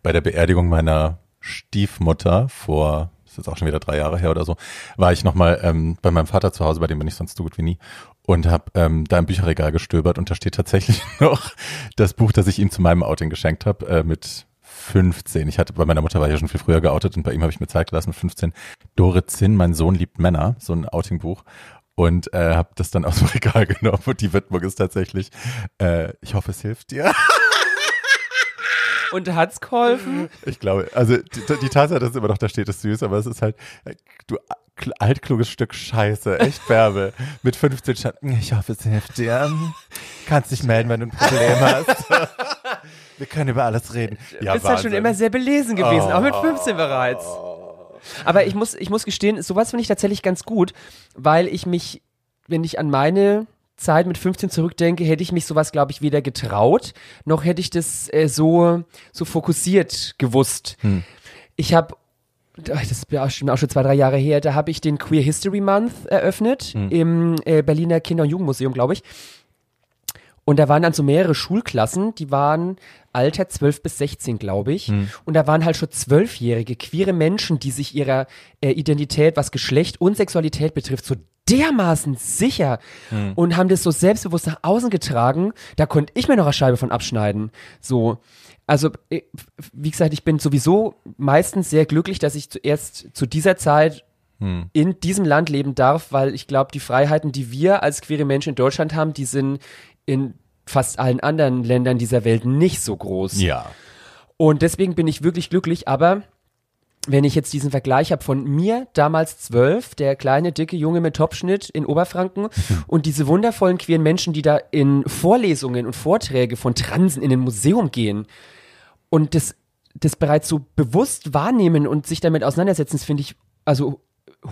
bei der Beerdigung meiner Stiefmutter vor ist jetzt auch schon wieder drei Jahre her oder so, war ich nochmal ähm, bei meinem Vater zu Hause, bei dem bin ich sonst so gut wie nie, und habe ähm, da im Bücherregal gestöbert und da steht tatsächlich *laughs* noch das Buch, das ich ihm zu meinem Outing geschenkt habe, äh, mit 15. Ich hatte bei meiner Mutter war ich ja schon viel früher geoutet und bei ihm habe ich mir Zeit gelassen mit 15. Dore Zinn, mein Sohn liebt Männer, so ein Outing-Buch und äh, habe das dann aus dem *laughs* Regal genommen und die Widmung ist tatsächlich, äh, ich hoffe, es hilft dir. *laughs* Und hat's geholfen? Ich glaube, also die, die Tatsache, dass immer noch da steht, ist süß, aber es ist halt, du altkluges Stück Scheiße, echt Werbe. Mit 15 Schatten, ich hoffe, es hilft dir. Kannst dich melden, wenn du ein Problem hast. Wir können über alles reden. Ja, du bist ja schon immer sehr belesen gewesen, oh. auch mit 15 bereits. Aber ich muss, ich muss gestehen, sowas finde ich tatsächlich ganz gut, weil ich mich, wenn ich an meine Zeit mit 15 zurückdenke, hätte ich mich sowas, glaube ich, weder getraut, noch hätte ich das äh, so, so fokussiert gewusst. Hm. Ich habe das ist ja auch schon, auch schon zwei, drei Jahre her, da habe ich den Queer History Month eröffnet hm. im äh, Berliner Kinder- und Jugendmuseum, glaube ich. Und da waren dann so mehrere Schulklassen, die waren Alter 12 bis 16, glaube ich. Hm. Und da waren halt schon zwölfjährige queere Menschen, die sich ihrer äh, Identität, was Geschlecht und Sexualität betrifft, so dermaßen sicher hm. und haben das so selbstbewusst nach außen getragen. Da konnte ich mir noch eine Scheibe von abschneiden. So. Also, äh, wie gesagt, ich bin sowieso meistens sehr glücklich, dass ich zuerst zu dieser Zeit hm. in diesem Land leben darf, weil ich glaube, die Freiheiten, die wir als queere Menschen in Deutschland haben, die sind in fast allen anderen Ländern dieser Welt nicht so groß. Ja. Und deswegen bin ich wirklich glücklich, aber wenn ich jetzt diesen Vergleich habe von mir, damals zwölf, der kleine, dicke Junge mit Topschnitt in Oberfranken *laughs* und diese wundervollen queeren Menschen, die da in Vorlesungen und Vorträge von Transen in ein Museum gehen und das, das bereits so bewusst wahrnehmen und sich damit auseinandersetzen, finde ich also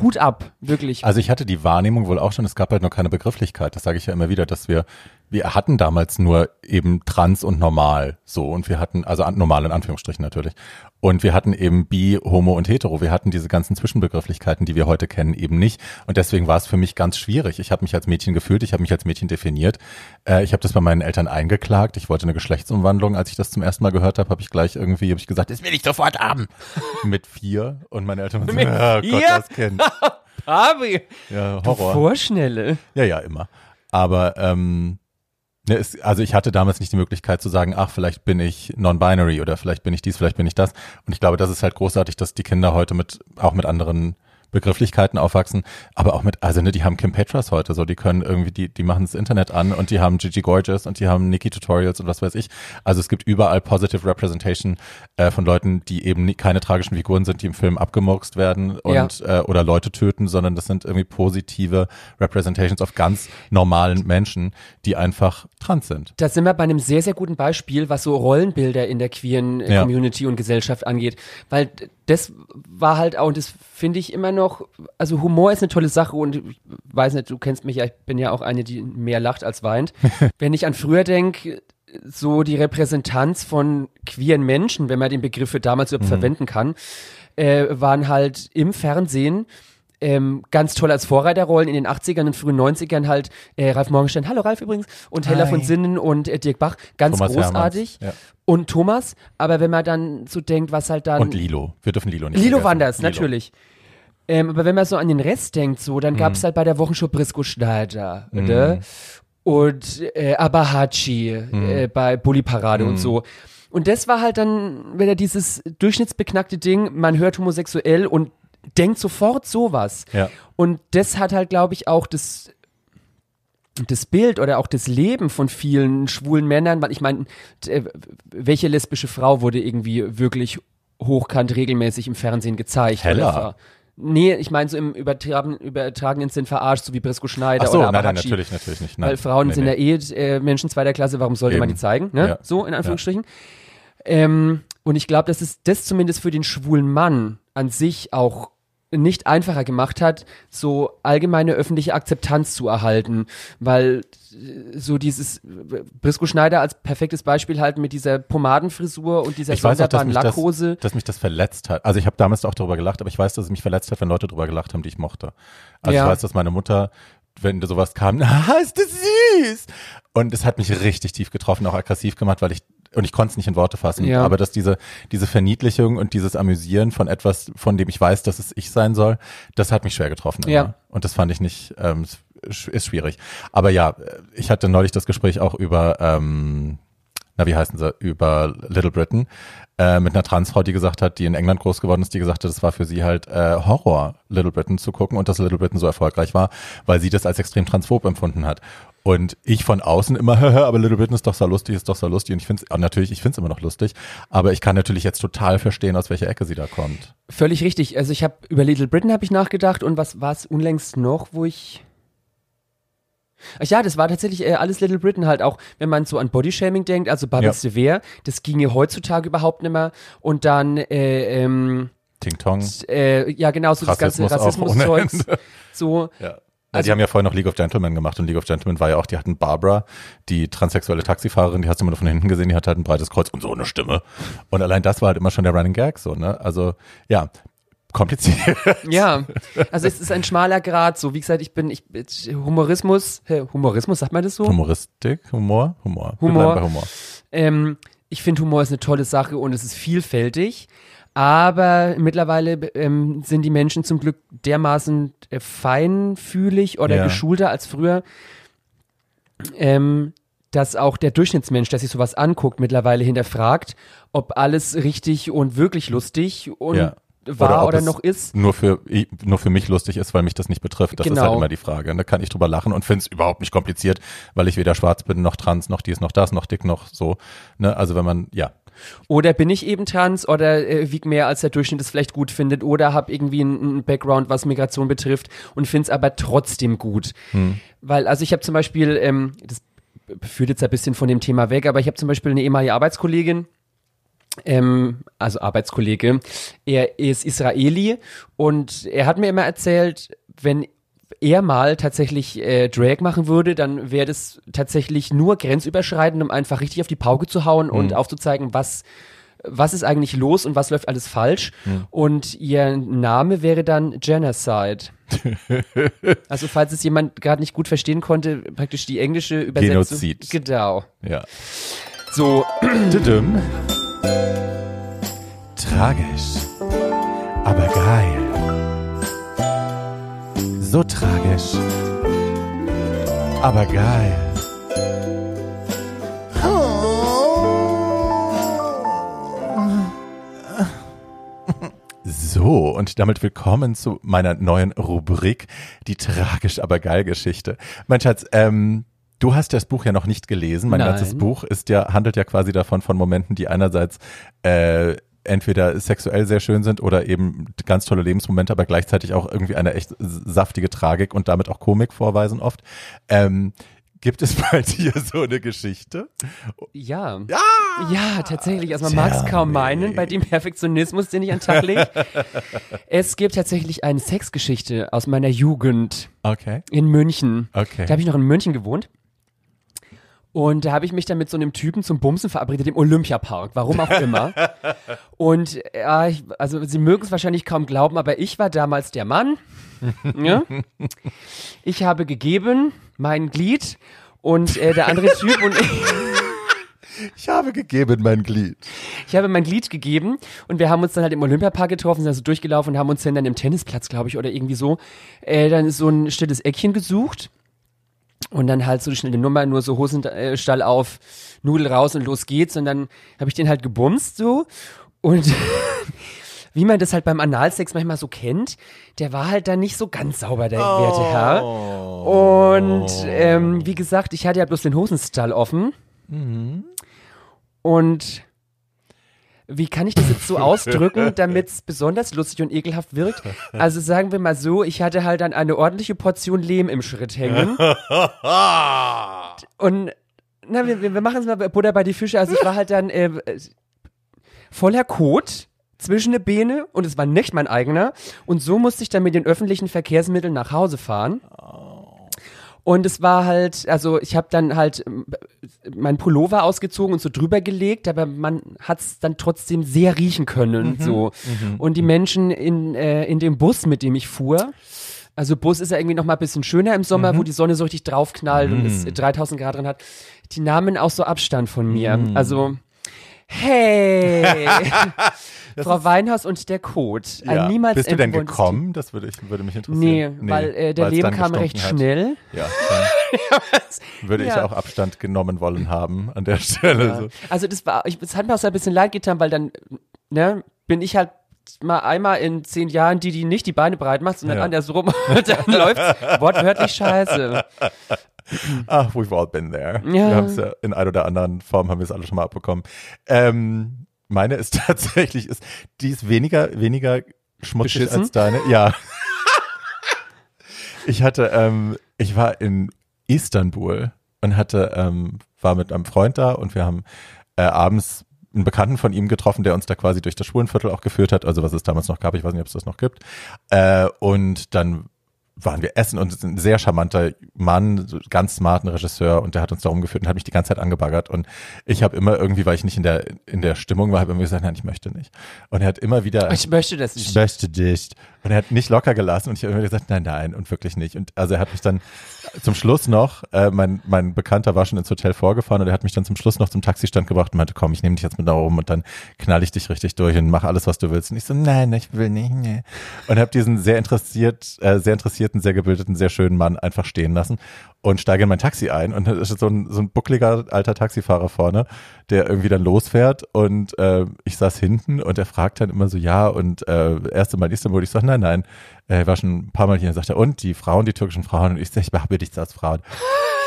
Hut ab, wirklich. Also ich hatte die Wahrnehmung wohl auch schon, es gab halt noch keine Begrifflichkeit. Das sage ich ja immer wieder, dass wir, wir hatten damals nur eben trans und normal so und wir hatten, also normal in Anführungsstrichen natürlich. Und wir hatten eben bi, homo und hetero. Wir hatten diese ganzen Zwischenbegrifflichkeiten, die wir heute kennen, eben nicht. Und deswegen war es für mich ganz schwierig. Ich habe mich als Mädchen gefühlt, ich habe mich als Mädchen definiert. Äh, ich habe das bei meinen Eltern eingeklagt. Ich wollte eine Geschlechtsumwandlung. Als ich das zum ersten Mal gehört habe, habe ich gleich irgendwie, habe ich gesagt, das will ich sofort haben. *laughs* Mit vier. Und meine Eltern waren so, oh Gott, das Kind. *laughs* Barbie. Ja, Horror. Du Vorschnelle. Ja, ja, immer. Aber ähm, also ich hatte damals nicht die Möglichkeit zu sagen, ach, vielleicht bin ich non-binary oder vielleicht bin ich dies, vielleicht bin ich das. Und ich glaube, das ist halt großartig, dass die Kinder heute mit auch mit anderen Begrifflichkeiten aufwachsen, aber auch mit, also ne, die haben Kim Petras heute so, die können irgendwie, die, die machen das Internet an und die haben Gigi Gorgeous und die haben Nikki Tutorials und was weiß ich. Also es gibt überall Positive Representation äh, von Leuten, die eben nie, keine tragischen Figuren sind, die im Film abgemurkst werden und ja. äh, oder Leute töten, sondern das sind irgendwie positive Representations of ganz normalen Menschen, die einfach trans sind. Da sind wir bei einem sehr, sehr guten Beispiel, was so Rollenbilder in der queeren ja. Community und Gesellschaft angeht. Weil das war halt auch, und das finde ich immer noch, also Humor ist eine tolle Sache und ich weiß nicht, du kennst mich ja, ich bin ja auch eine, die mehr lacht als weint. *laughs* wenn ich an früher denke, so die Repräsentanz von queeren Menschen, wenn man den Begriff für damals überhaupt mhm. verwenden kann, äh, waren halt im Fernsehen ähm, ganz toll als Vorreiterrollen in den 80ern und frühen 90ern halt äh, Ralf Morgenstern, hallo Ralf übrigens, und Hella Hi. von Sinnen und äh, Dirk Bach, ganz Thomas großartig. Hermanns, Und Thomas, aber wenn man dann so denkt, was halt dann. Und Lilo. Wir dürfen Lilo nicht Lilo vergessen. Wanders, Lilo. natürlich. Ähm, aber wenn man so an den Rest denkt, so, dann Mhm. gab's halt bei der Wochenshow Brisco Schneider, oder? Und äh, Abahachi Mhm. äh, bei Bully Parade und so. Und das war halt dann wieder dieses durchschnittsbeknackte Ding, man hört homosexuell und denkt sofort sowas. Ja. Und das hat halt, glaube ich, auch das das Bild oder auch das Leben von vielen schwulen Männern, weil ich meine, äh, welche lesbische Frau wurde irgendwie wirklich hochkant regelmäßig im Fernsehen gezeigt? Hella. Nee, ich meine so im übertragen, übertragenen Sinn verarscht, so wie Brisco Schneider Ach so, oder nein, nein, natürlich, natürlich nicht. Nein. Weil Frauen nee, sind nee. ja eh äh, Menschen zweiter Klasse, warum sollte man Eben. die zeigen? Ne? Ja. So, in Anführungsstrichen. Ähm, und ich glaube, dass es das zumindest für den schwulen Mann an sich auch nicht einfacher gemacht hat, so allgemeine öffentliche Akzeptanz zu erhalten, weil äh, so dieses Brisco Schneider als perfektes Beispiel halt mit dieser Pomadenfrisur und dieser Ich weiß auch, dass sonderbaren mich, das, Lackhose. dass mich das verletzt hat. Also ich habe damals auch darüber gelacht, aber ich weiß, dass es mich verletzt hat, wenn Leute darüber gelacht haben, die ich mochte. Also Ja. ich weiß, dass meine Mutter, wenn da sowas kam, *laughs* ah, ist das süß. Und es hat mich richtig tief getroffen, auch aggressiv gemacht, weil ich und ich konnte es nicht in Worte fassen, Ja. aber dass diese, diese Verniedlichung und dieses Amüsieren von etwas, von dem ich weiß, dass es ich sein soll, das hat mich schwer getroffen. Immer. Ja. Und das fand ich nicht, ähm, ist schwierig. Aber ja, ich hatte neulich das Gespräch auch über, ähm, na, wie heißen sie, über Little Britain, äh, mit einer Transfrau, die gesagt hat, die in England groß geworden ist, die gesagt hat, es war für sie halt äh, Horror, Little Britain zu gucken und dass Little Britain so erfolgreich war, weil sie das als extrem transphob empfunden hat. Und ich von außen immer, *laughs* aber Little Britain ist doch so lustig, ist doch so lustig. Und ich finde es, natürlich, ich finde es immer noch lustig, aber ich kann natürlich jetzt total verstehen, aus welcher Ecke sie da kommt. Völlig richtig. Also ich habe über Little Britain habe ich nachgedacht und was war es unlängst noch, wo ich Ach ja, das war tatsächlich äh, alles Little Britain halt auch, wenn man so an Bodyshaming denkt, also Bubbles Ja. Wehr, das ginge heutzutage überhaupt nicht mehr. Und dann, äh, ähm, Ting Tong. äh, ja genau, so das ganze Rassismus auch ohne Rassismus-Zeugs. So, Ja. Also- die haben ja vorher noch League of Gentlemen gemacht und League of Gentlemen war ja auch, die hatten Barbara, die transsexuelle Taxifahrerin, die hast du immer nur von hinten gesehen, die hat halt ein breites Kreuz und so eine Stimme. Und allein das war halt immer schon der Running Gag so, ne? Also, ja, kompliziert. ja, also es ist ein schmaler Grad, so wie gesagt, ich bin, ich, Humorismus, Humorismus, sagt man das so? Humoristik, Humor, Humor. Humor. Humor. Ähm, ich finde, Humor ist eine tolle Sache und es ist vielfältig. Aber mittlerweile ähm, sind die Menschen zum Glück dermaßen äh, feinfühlig oder Ja. geschulter als früher, ähm, dass auch der Durchschnittsmensch, der sich sowas anguckt, mittlerweile hinterfragt, ob alles richtig und wirklich lustig und Ja. War oder, es noch ist. Nur für, nur für mich lustig ist, weil mich das nicht betrifft. Das ist Genau. halt immer die Frage. Da kann ich drüber lachen und finde es überhaupt nicht kompliziert, weil ich weder schwarz bin, noch trans, noch dies, noch das, noch dick, noch so. Ne? Also wenn man, ja. Oder bin ich eben trans oder äh, wieg mehr, als der Durchschnitt es vielleicht gut findet oder habe irgendwie einen, Background, was Migration betrifft und finde es aber trotzdem gut. Weil, also ich habe zum Beispiel, ähm, das führt jetzt ein bisschen von dem Thema weg, aber ich habe zum Beispiel eine ehemalige Arbeitskollegin, ähm, also Arbeitskollege, er ist Israeli und er hat mir immer erzählt, wenn er mal tatsächlich äh, Drag machen würde, dann wäre das tatsächlich nur grenzüberschreitend, um einfach richtig auf die Pauke zu hauen und aufzuzeigen, was was ist eigentlich los und was läuft alles falsch. Und ihr Name wäre dann Genocide. *laughs* also falls es jemand gerade nicht gut verstehen konnte, praktisch die englische Übersetzung. Genozid. Genau. Ja. So. Tragisch. Aber geil. So tragisch. Aber geil. So, und damit willkommen zu meiner neuen Rubrik, die tragisch aber geil Geschichte. Mein Schatz, ähm, du hast das Buch ja noch nicht gelesen. Mein Nein. ganzes Buch ist ja, handelt ja quasi davon von Momenten, die einerseits äh, entweder sexuell sehr schön sind oder eben ganz tolle Lebensmomente, aber gleichzeitig auch irgendwie eine echt saftige Tragik und damit auch Komik vorweisen oft. Ähm, gibt es *laughs* bei dir so eine Geschichte? ja. Ja, ja tatsächlich. Also man mag es kaum me. meinen bei dem Perfektionismus, den ich an den Tag lege. *laughs* es gibt tatsächlich eine Sexgeschichte aus meiner Jugend Okay. in München. Okay. Da habe ich noch in München gewohnt. Und da habe ich mich dann mit so einem Typen zum Bumsen verabredet im Olympiapark, warum auch immer. *laughs* Und ja, ich, also Sie mögen es wahrscheinlich kaum glauben, aber ich war damals der Mann. ja? *laughs* Ich habe gegeben mein Glied und äh, der andere Typ und ich. *laughs* Ich habe gegeben mein Glied. Ich habe mein Glied gegeben und wir haben uns dann halt im Olympiapark getroffen, sind also durchgelaufen und haben uns dann, dann im Tennisplatz, glaube ich, oder irgendwie so, äh, dann so ein stilles Eckchen gesucht. Und dann halt so schnell die Nummer, nur so Hosenstall auf, Nudel raus und los geht's. Und dann habe ich den halt gebumst so. Und *laughs* wie man das halt beim Analsex manchmal so kennt, der war halt dann nicht so ganz sauber, der Oh. werte Herr. Und ähm, wie gesagt, ich hatte ja bloß den Hosenstall offen. Und wie kann ich das jetzt so *laughs* ausdrücken, damit es besonders lustig und ekelhaft wirkt? Also sagen wir mal so, ich hatte halt dann eine ordentliche Portion Lehm im Schritt hängen. *laughs* Und na, wir, wir machen es mal Butter bei die Fische. Also ich war halt dann äh, voller Kot zwischen den Beine und es war nicht mein eigener. Und so musste ich dann mit den öffentlichen Verkehrsmitteln nach Hause fahren. Und es war halt, also ich habe dann halt ähm, mein Pullover ausgezogen und so drüber gelegt, aber man hat es dann trotzdem sehr riechen können. so. Und die Menschen in, äh, in dem Bus, mit dem ich fuhr, also Bus ist ja irgendwie noch mal ein bisschen schöner im Sommer, wo die Sonne so richtig draufknallt und es 3000 Grad drin hat. Die nahmen auch so Abstand von mir. Also, hey, *laughs* *laughs* Frau Weinhaus und der Code. Ein Ja. niemals Bist du denn gekommen? Das würde, ich, würde mich interessieren. Nee, weil äh, der Leben kam recht hat. schnell. Ja, dann *laughs* würde ich Ja. auch Abstand genommen wollen haben an der Stelle. Ja. So. Also das war, ich, es hat mir auch so ein bisschen leid getan, weil dann, ne, bin ich halt mal einmal in zehn Jahren die, die nicht die Beine breit macht, sondern Ja. andersrum. *laughs* Und dann läuft's wortwörtlich scheiße. *laughs* Ach, we've all been there. Ja. Wir haben es ja in ein oder anderen Form haben wir es alle schon mal abbekommen. Ähm, meine ist *laughs* tatsächlich, ist, die ist weniger, weniger schmutzig Beschissen? als deine. Ja. ich hatte, ähm, ich war in Istanbul und hatte, ähm, war mit einem Freund da und wir haben äh, abends einen Bekannten von ihm getroffen, der uns da quasi durch das Schwulenviertel auch geführt hat, also was es damals noch gab, ich weiß nicht, ob es das noch gibt. Äh, und dann waren wir essen und es ist ein sehr charmanter Mann, so ganz smarten Regisseur und der hat uns da rumgeführt und hat mich die ganze Zeit angebaggert und ich habe immer irgendwie, weil ich nicht in der in der Stimmung war, habe immer gesagt, nein, ich möchte nicht. Und er hat immer wieder Ich möchte das ich nicht. möchte nicht. Und er hat nicht locker gelassen und ich habe immer gesagt, nein, nein und wirklich nicht. Und also er hat mich dann zum Schluss noch, äh, mein, mein Bekannter war schon ins Hotel vorgefahren und er hat mich dann zum Schluss noch zum Taxistand gebracht und meinte, komm, ich nehme dich jetzt mit nach oben und dann knall ich dich richtig durch und mach alles, was du willst. Und ich so, nein, ich will nicht. Nee. Und habe diesen sehr interessiert, äh, sehr interessierten, sehr gebildeten, sehr schönen Mann einfach stehen lassen und steige in mein Taxi ein. Und es ist so ein, so ein buckliger alter Taxifahrer vorne, der irgendwie dann losfährt und äh, ich saß hinten und er fragt dann immer so, ja und äh, erste Mal in Istanbul, ich sag, nein, nein, er war schon ein paar Mal hier. Und sagt er, und die Frauen, die türkischen Frauen? Und ich sag, ich habe nichts als Frauen.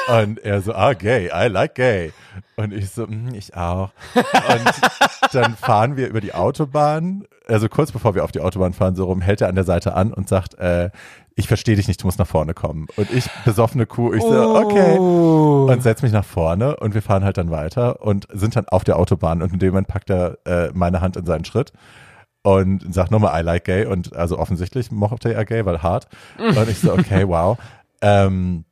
Und er so, ah, gay, I like gay. Und ich so, "Mm, ich auch. Und dann fahren wir über die Autobahn, also kurz bevor wir auf die Autobahn fahren, so rum, hält er an der Seite an und sagt, äh, ich verstehe dich nicht, du musst nach vorne kommen. Und ich, besoffene Kuh, ich so, okay. Oh. Und setz mich nach vorne und wir fahren halt dann weiter und sind dann auf der Autobahn und in dem Moment packt er äh, meine Hand in seinen Schritt und sagt nochmal, I like gay und also offensichtlich mochte er gay, weil hart. Und ich so, okay, wow. Ähm,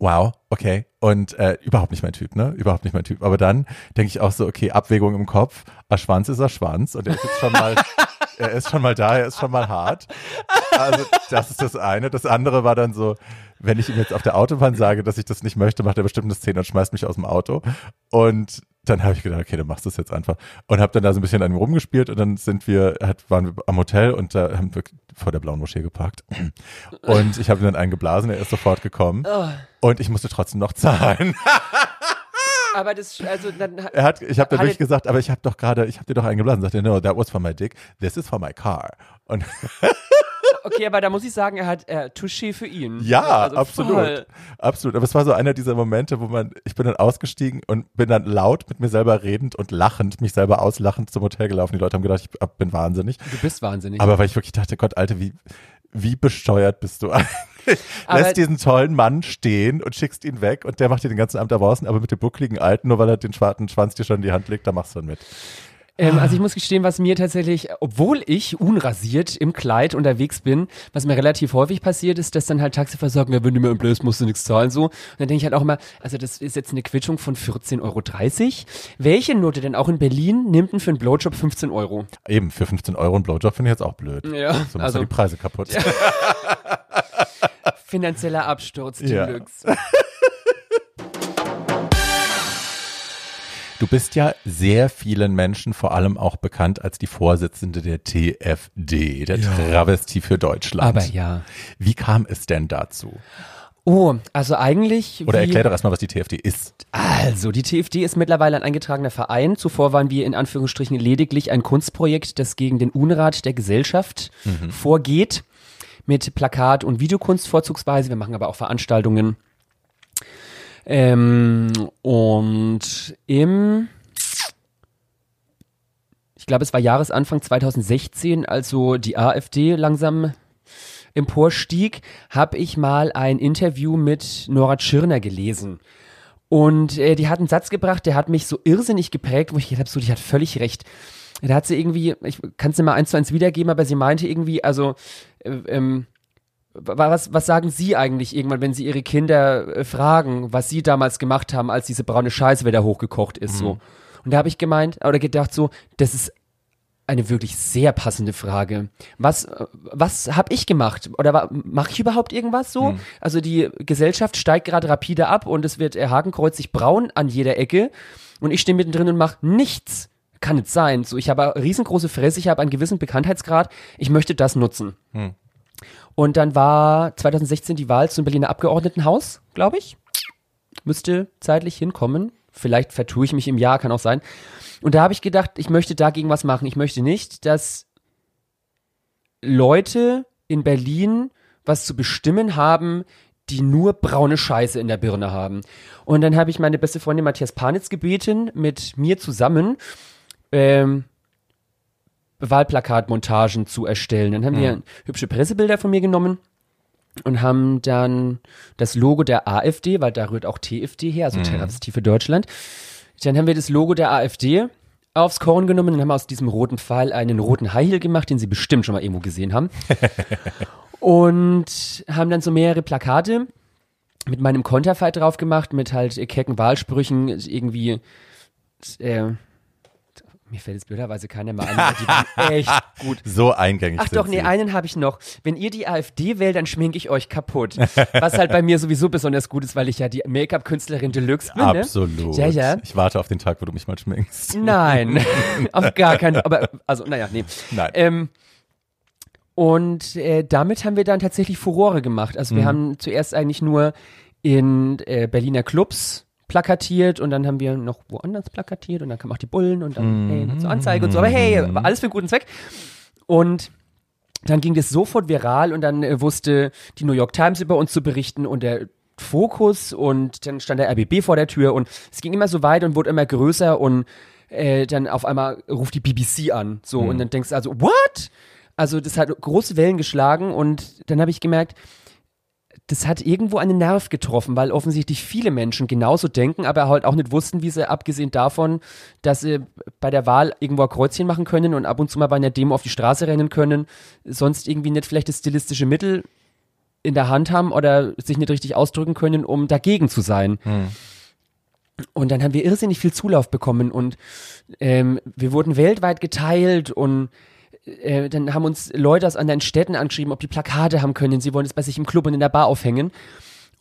wow, okay. Und äh, überhaupt nicht mein Typ, ne? Überhaupt nicht mein Typ. Aber dann denke ich auch so, okay, Abwägung im Kopf. A Schwanz ist a Schwanz und er ist jetzt schon mal, *laughs* er ist schon mal da, er ist schon mal hart. Also das ist das eine. Das andere war dann so, wenn ich ihm jetzt auf der Autobahn sage, dass ich das nicht möchte, macht er bestimmt eine Szene und schmeißt mich aus dem Auto. Und dann habe ich gedacht, okay, dann machst du es jetzt einfach. Und habe dann da so ein bisschen an ihm rumgespielt und dann sind wir, hat, waren wir am Hotel und da haben wir vor der blauen Moschee geparkt. *clears throat* Und ich habe ihn dann eingeblasen, er ist sofort gekommen. Und ich musste trotzdem noch zahlen. *laughs* Aber das, also dann, Er hat, ich habe Hat dadurch er- gesagt, aber ich habe doch gerade, ich habe dir doch eingeblasen. Sagt er, no, that was for my dick, this is for my car. Und *laughs* okay, aber da muss ich sagen, er hat äh, Touché für ihn. Ja, Also absolut. voll. Absolut. Aber es war so einer dieser Momente, wo man, ich bin dann ausgestiegen und bin dann laut mit mir selber redend und lachend, mich selber auslachend zum Hotel gelaufen. Die Leute haben gedacht, ich bin wahnsinnig. Du bist wahnsinnig. Aber weil ich wirklich dachte, Gott, Alter, wie, wie besteuert bist du *laughs* eigentlich? Aber- Lässt diesen tollen Mann stehen und schickst ihn weg und der macht dir den ganzen Abend da draußen, aber mit dem buckligen Alten, nur weil er den schwarzen Schwanz dir schon in die Hand legt, da machst du dann mit. Ähm, also ich muss gestehen, was mir tatsächlich, obwohl ich unrasiert im Kleid unterwegs bin, was mir relativ häufig passiert ist, dass dann halt Taxifahrer sagen, ja, wenn du mir entblößt, musst du nichts zahlen, so. Und dann denke ich halt auch immer, also das ist jetzt eine Quitschung von 14,30 Euro. Welche Note denn auch in Berlin nimmt denn für einen Blowjob 15 Euro? Eben, für 15 Euro ein Blowjob finde ich jetzt auch blöd. Ja, So also- du die Preise kaputt. *laughs* Finanzieller Absturz Ja. Du bist ja sehr vielen Menschen vor allem auch bekannt als die Vorsitzende der TFD, der Travestie für Deutschland. Aber ja. Wie kam es denn dazu? Oh, also eigentlich. Oder erklär doch erstmal, was die TFD ist. Also, die TFD ist mittlerweile ein eingetragener Verein. Zuvor waren wir in Anführungsstrichen lediglich ein Kunstprojekt, das gegen den Unrat der Gesellschaft vorgeht. Mit Plakat- und Videokunst vorzugsweise. Wir machen aber auch Veranstaltungen. Ähm, und im, ich glaube, es war Jahresanfang 2016, also die AfD langsam emporstieg, habe ich mal ein Interview mit Nora Tschirner gelesen. Und äh, die hat einen Satz gebracht, der hat mich so irrsinnig geprägt, wo ich gedacht habe, so, die hat völlig recht. Da hat sie irgendwie, ich kann es dir mal eins zu eins wiedergeben, aber sie meinte irgendwie, also, äh, ähm, was, was sagen Sie eigentlich irgendwann, wenn Sie Ihre Kinder äh, fragen, was Sie damals gemacht haben, als diese braune Scheiße wieder hochgekocht ist, so. Und da habe ich gemeint, oder gedacht so, das ist eine wirklich sehr passende Frage. Was, äh, was habe ich gemacht? Oder mache ich überhaupt irgendwas so? Also die Gesellschaft steigt gerade rapide ab und es wird äh, hakenkreuzig braun an jeder Ecke und ich stehe mittendrin und mache nichts. Kann nicht sein. So, ich habe eine riesengroße Fresse, ich habe einen gewissen Bekanntheitsgrad, ich möchte das nutzen. Und dann war 2016 die Wahl zum Berliner Abgeordnetenhaus, glaube ich. Müsste zeitlich hinkommen. Vielleicht vertue ich mich im Jahr, kann auch sein. Und da habe ich gedacht, ich möchte dagegen was machen. Ich möchte nicht, dass Leute in Berlin was zu bestimmen haben, die nur braune Scheiße in der Birne haben. Und dann habe ich meine beste Freundin Matthias Panitz gebeten, mit mir zusammen ähm, Wahlplakatmontagen zu erstellen. Dann haben wir hübsche Pressebilder von mir genommen und haben dann das Logo der AfD, weil da rührt auch TFD her, also Travestie für Deutschland. Dann haben wir das Logo der AfD aufs Korn genommen und haben aus diesem roten Pfeil einen roten High Heel gemacht, den Sie bestimmt schon mal irgendwo gesehen haben. *laughs* und haben dann so mehrere Plakate mit meinem Konterfei drauf gemacht, mit halt kecken Wahlsprüchen, irgendwie äh, mir fällt jetzt blöderweise keiner mehr ein, aber die waren *laughs* echt gut. So eingängig Ach doch, nee, sie. einen habe ich noch. Wenn ihr die AfD wählt, dann schminke ich euch kaputt. Was halt bei mir sowieso besonders gut ist, weil ich ja die Make-up-Künstlerin Deluxe bin. Ne? Absolut. Ja, ja. Ich warte auf den Tag, wo du mich mal schminkst. Nein, *laughs* auf gar keinen Fall. Aber, also, naja, nee. Nein. Ähm, und äh, damit haben wir dann tatsächlich Furore gemacht. Also Mhm. wir haben zuerst eigentlich nur in äh, Berliner Clubs plakatiert und dann haben wir noch woanders plakatiert und dann kamen auch die Bullen und dann hey, Mhm. zur Anzeige und so. Aber hey, war alles für guten Zweck. Und dann ging das sofort viral und dann äh, wusste die New York Times über uns zu berichten und der Fokus und dann stand der RBB vor der Tür und es ging immer so weit und wurde immer größer und äh, dann auf einmal ruft die BBC an. So und dann denkst du also, what? Also das hat große Wellen geschlagen und dann habe ich gemerkt, das hat irgendwo einen Nerv getroffen, weil offensichtlich viele Menschen genauso denken, aber halt auch nicht wussten, wie sie, abgesehen davon, dass sie bei der Wahl irgendwo ein Kreuzchen machen können und ab und zu mal bei einer Demo auf die Straße rennen können, sonst irgendwie nicht vielleicht das stilistische Mittel in der Hand haben oder sich nicht richtig ausdrücken können, um dagegen zu sein. Und dann haben wir irrsinnig viel Zulauf bekommen und ähm, wir wurden weltweit geteilt und äh, dann haben uns Leute aus anderen Städten angeschrieben, ob die Plakate haben können. Sie wollen es bei sich im Club und in der Bar aufhängen.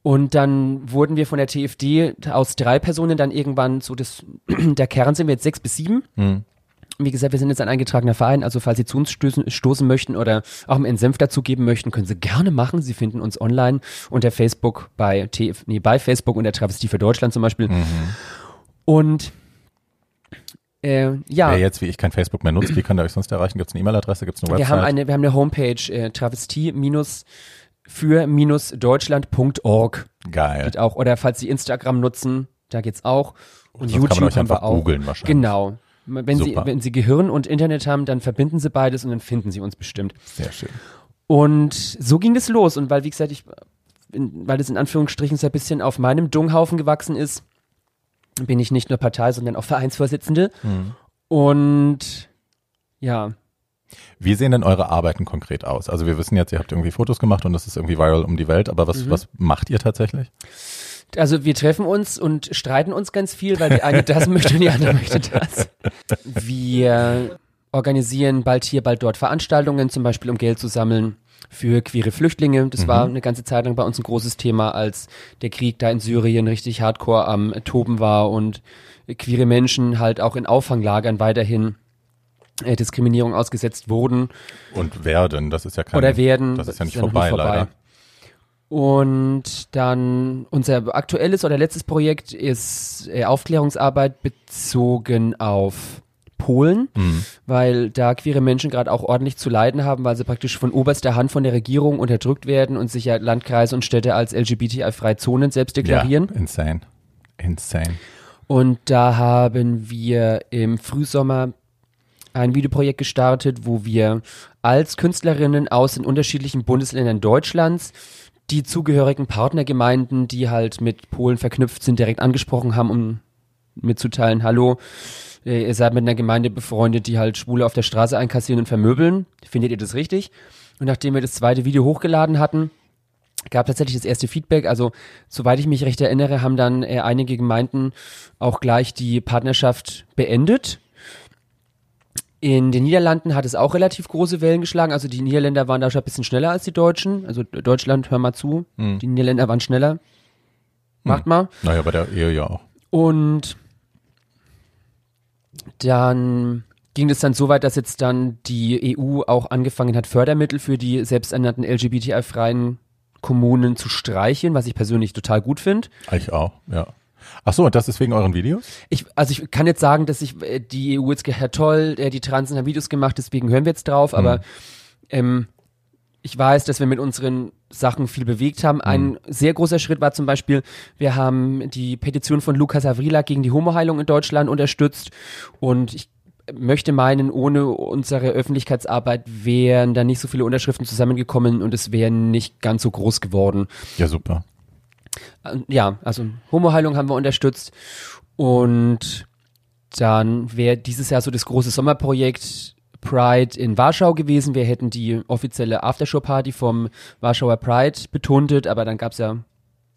Und dann wurden wir von der TFD aus drei Personen dann irgendwann so das, *clears throat* der Kern sind wir jetzt sechs bis sieben. Wie gesagt, wir sind jetzt ein eingetragener Verein, also falls Sie zu uns stößen, stoßen möchten oder auch einen Senf dazugeben möchten, können Sie gerne machen. Sie finden uns online unter Facebook bei TF, nee, bei Facebook unter Travestie für Deutschland zum Beispiel. Und äh, ja, Wer jetzt wie ich kein Facebook mehr nutzt, wie kann der euch sonst erreichen? Gibt es eine E-Mail-Adresse? Gibt es eine wir Website? haben eine, wir haben eine Homepage, äh, travestie für deutschland.org Geil. geht auch. Oder falls Sie Instagram nutzen, da geht's auch. Und Sonst kann man YouTube euch haben wir auch. googeln wahrscheinlich. Genau. Wenn Sie, wenn Sie Gehirn und Internet haben, dann verbinden Sie beides und dann finden Sie uns bestimmt. Sehr schön. Und so ging es los. Und weil, wie gesagt, ich, weil das in Anführungsstrichen so ein bisschen auf meinem Dunghaufen gewachsen ist, bin ich nicht nur Partei, sondern auch Vereinsvorsitzende. Und ja, Wie sehen denn eure Arbeiten konkret aus? Also wir wissen jetzt, ihr habt irgendwie Fotos gemacht und das ist irgendwie viral um die Welt, aber was, was macht ihr tatsächlich? Also wir treffen uns und streiten uns ganz viel, weil die eine das *laughs* möchte und die andere möchte das. Wir organisieren bald hier, bald dort Veranstaltungen, zum Beispiel um Geld zu sammeln für queere Flüchtlinge. Das war eine ganze Zeit lang bei uns ein großes Thema, als der Krieg da in Syrien richtig hardcore am Toben war und queere Menschen halt auch in Auffanglagern weiterhin äh, Diskriminierung ausgesetzt wurden. Und werden, das ist ja kein, Oder werden. das ist ja nicht noch vorbei, leider. Und dann unser aktuelles oder letztes Projekt ist äh, Aufklärungsarbeit bezogen auf Polen, Mhm. weil da queere Menschen gerade auch ordentlich zu leiden haben, weil sie praktisch von oberster Hand von der Regierung unterdrückt werden und sich ja Landkreise und Städte als LGBTI-freie Zonen selbst deklarieren. Ja, insane. Insane. Und da haben wir im Frühsommer ein Videoprojekt gestartet, wo wir als Künstlerinnen aus den unterschiedlichen Bundesländern Deutschlands die zugehörigen Partnergemeinden, die halt mit Polen verknüpft sind, direkt angesprochen haben, um mitzuteilen, hallo, ihr seid mit einer Gemeinde befreundet, die halt Schwule auf der Straße einkassieren und vermöbeln. Findet ihr das richtig? Und nachdem wir das zweite Video hochgeladen hatten, gab tatsächlich das erste Feedback. Also, soweit ich mich recht erinnere, haben dann äh, einige Gemeinden auch gleich die Partnerschaft beendet. In den Niederlanden hat es auch relativ große Wellen geschlagen. Also die Niederländer waren da schon ein bisschen schneller als die Deutschen. Also Deutschland, hör mal zu. Die Niederländer waren schneller. Macht mal. Naja, bei der Ehe ja auch. Und dann ging es dann so weit, dass jetzt dann die EU auch angefangen hat, Fördermittel für die selbsternannten LGBTI-freien Kommunen zu streichen, was ich persönlich total gut finde. Ich auch, ja. Ach so, und das ist wegen euren Videos? Ich, also ich kann jetzt sagen, dass ich äh, die EU jetzt ge- Herr toll, äh, die Transen haben Videos gemacht, deswegen hören wir jetzt drauf, aber ähm, ich weiß, dass wir mit unseren Sachen viel bewegt haben. Ein sehr großer Schritt war zum Beispiel, wir haben die Petition von Lukas Avrila gegen die Homoheilung in Deutschland unterstützt und ich möchte meinen, ohne unsere Öffentlichkeitsarbeit wären da nicht so viele Unterschriften zusammengekommen und es wäre nicht ganz so groß geworden. Ja, super. Äh, ja, also Homoheilung haben wir unterstützt und dann wäre dieses Jahr so das große Sommerprojekt Pride in Warschau gewesen. Wir hätten die offizielle Aftershow-Party vom Warschauer Pride betuntet, aber dann gab es ja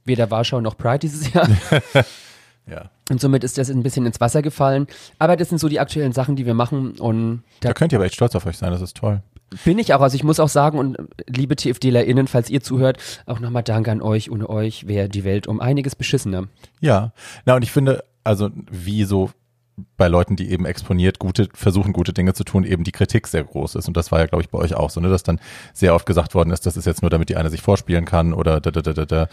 weder Warschau noch Pride dieses Jahr. *laughs* Ja. Und somit ist das ein bisschen ins Wasser gefallen. Aber das sind so die aktuellen Sachen, die wir machen. Und da Da könnt ihr aber echt stolz auf euch sein, das ist toll. bin ich auch. Also ich muss auch sagen, und liebe TFDlerInnen, falls ihr zuhört, auch nochmal Dank an euch. Ohne euch wäre die Welt um einiges beschissener. Ja. Na, und ich finde, also wie so bei Leuten, die eben exponiert gute, versuchen gute Dinge zu tun, eben die Kritik sehr groß ist. Und das war ja, glaube ich, bei euch auch so, ne, dass dann sehr oft gesagt worden ist, das ist jetzt nur, damit die eine sich vorspielen kann oder da, da, da, da, da.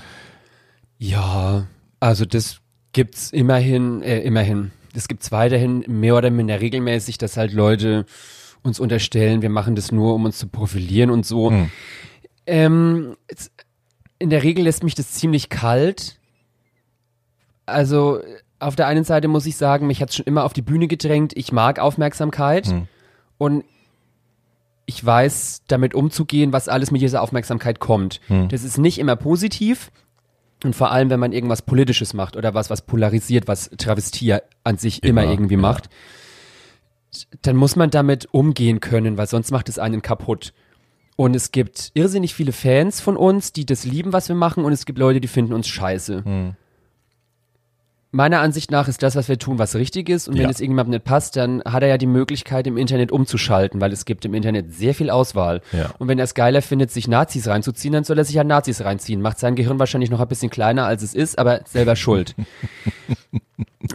Ja, also das gibt's immerhin, äh, immerhin. Das gibt's weiterhin mehr oder minder regelmäßig, dass halt Leute uns unterstellen, wir machen das nur, um uns zu profilieren und so. Hm. Ähm, in der Regel lässt mich das ziemlich kalt. Also auf der einen Seite muss ich sagen, mich hat's schon immer auf die Bühne gedrängt. Ich mag Aufmerksamkeit Hm. und ich weiß damit umzugehen, was alles mit dieser Aufmerksamkeit kommt. Hm. Das ist nicht immer positiv. Und vor allem, wenn man irgendwas Politisches macht oder was, was polarisiert, was Travestie an sich immer, Immer, irgendwie ja. macht, dann muss man damit umgehen können, weil sonst macht es einen kaputt. Und es gibt irrsinnig viele Fans von uns, die das lieben, was wir machen, und es gibt Leute, die finden uns scheiße. Hm. Meiner Ansicht nach ist das, was wir tun, was richtig ist. Und wenn Ja. es irgendjemandem nicht passt, dann hat er ja die Möglichkeit, im Internet umzuschalten, weil es gibt im Internet sehr viel Auswahl. Ja. Und wenn er es geiler findet, sich Nazis reinzuziehen, dann soll er sich halt Nazis reinziehen. Macht sein Gehirn wahrscheinlich noch ein bisschen kleiner, als es ist, aber selber *laughs* schuld.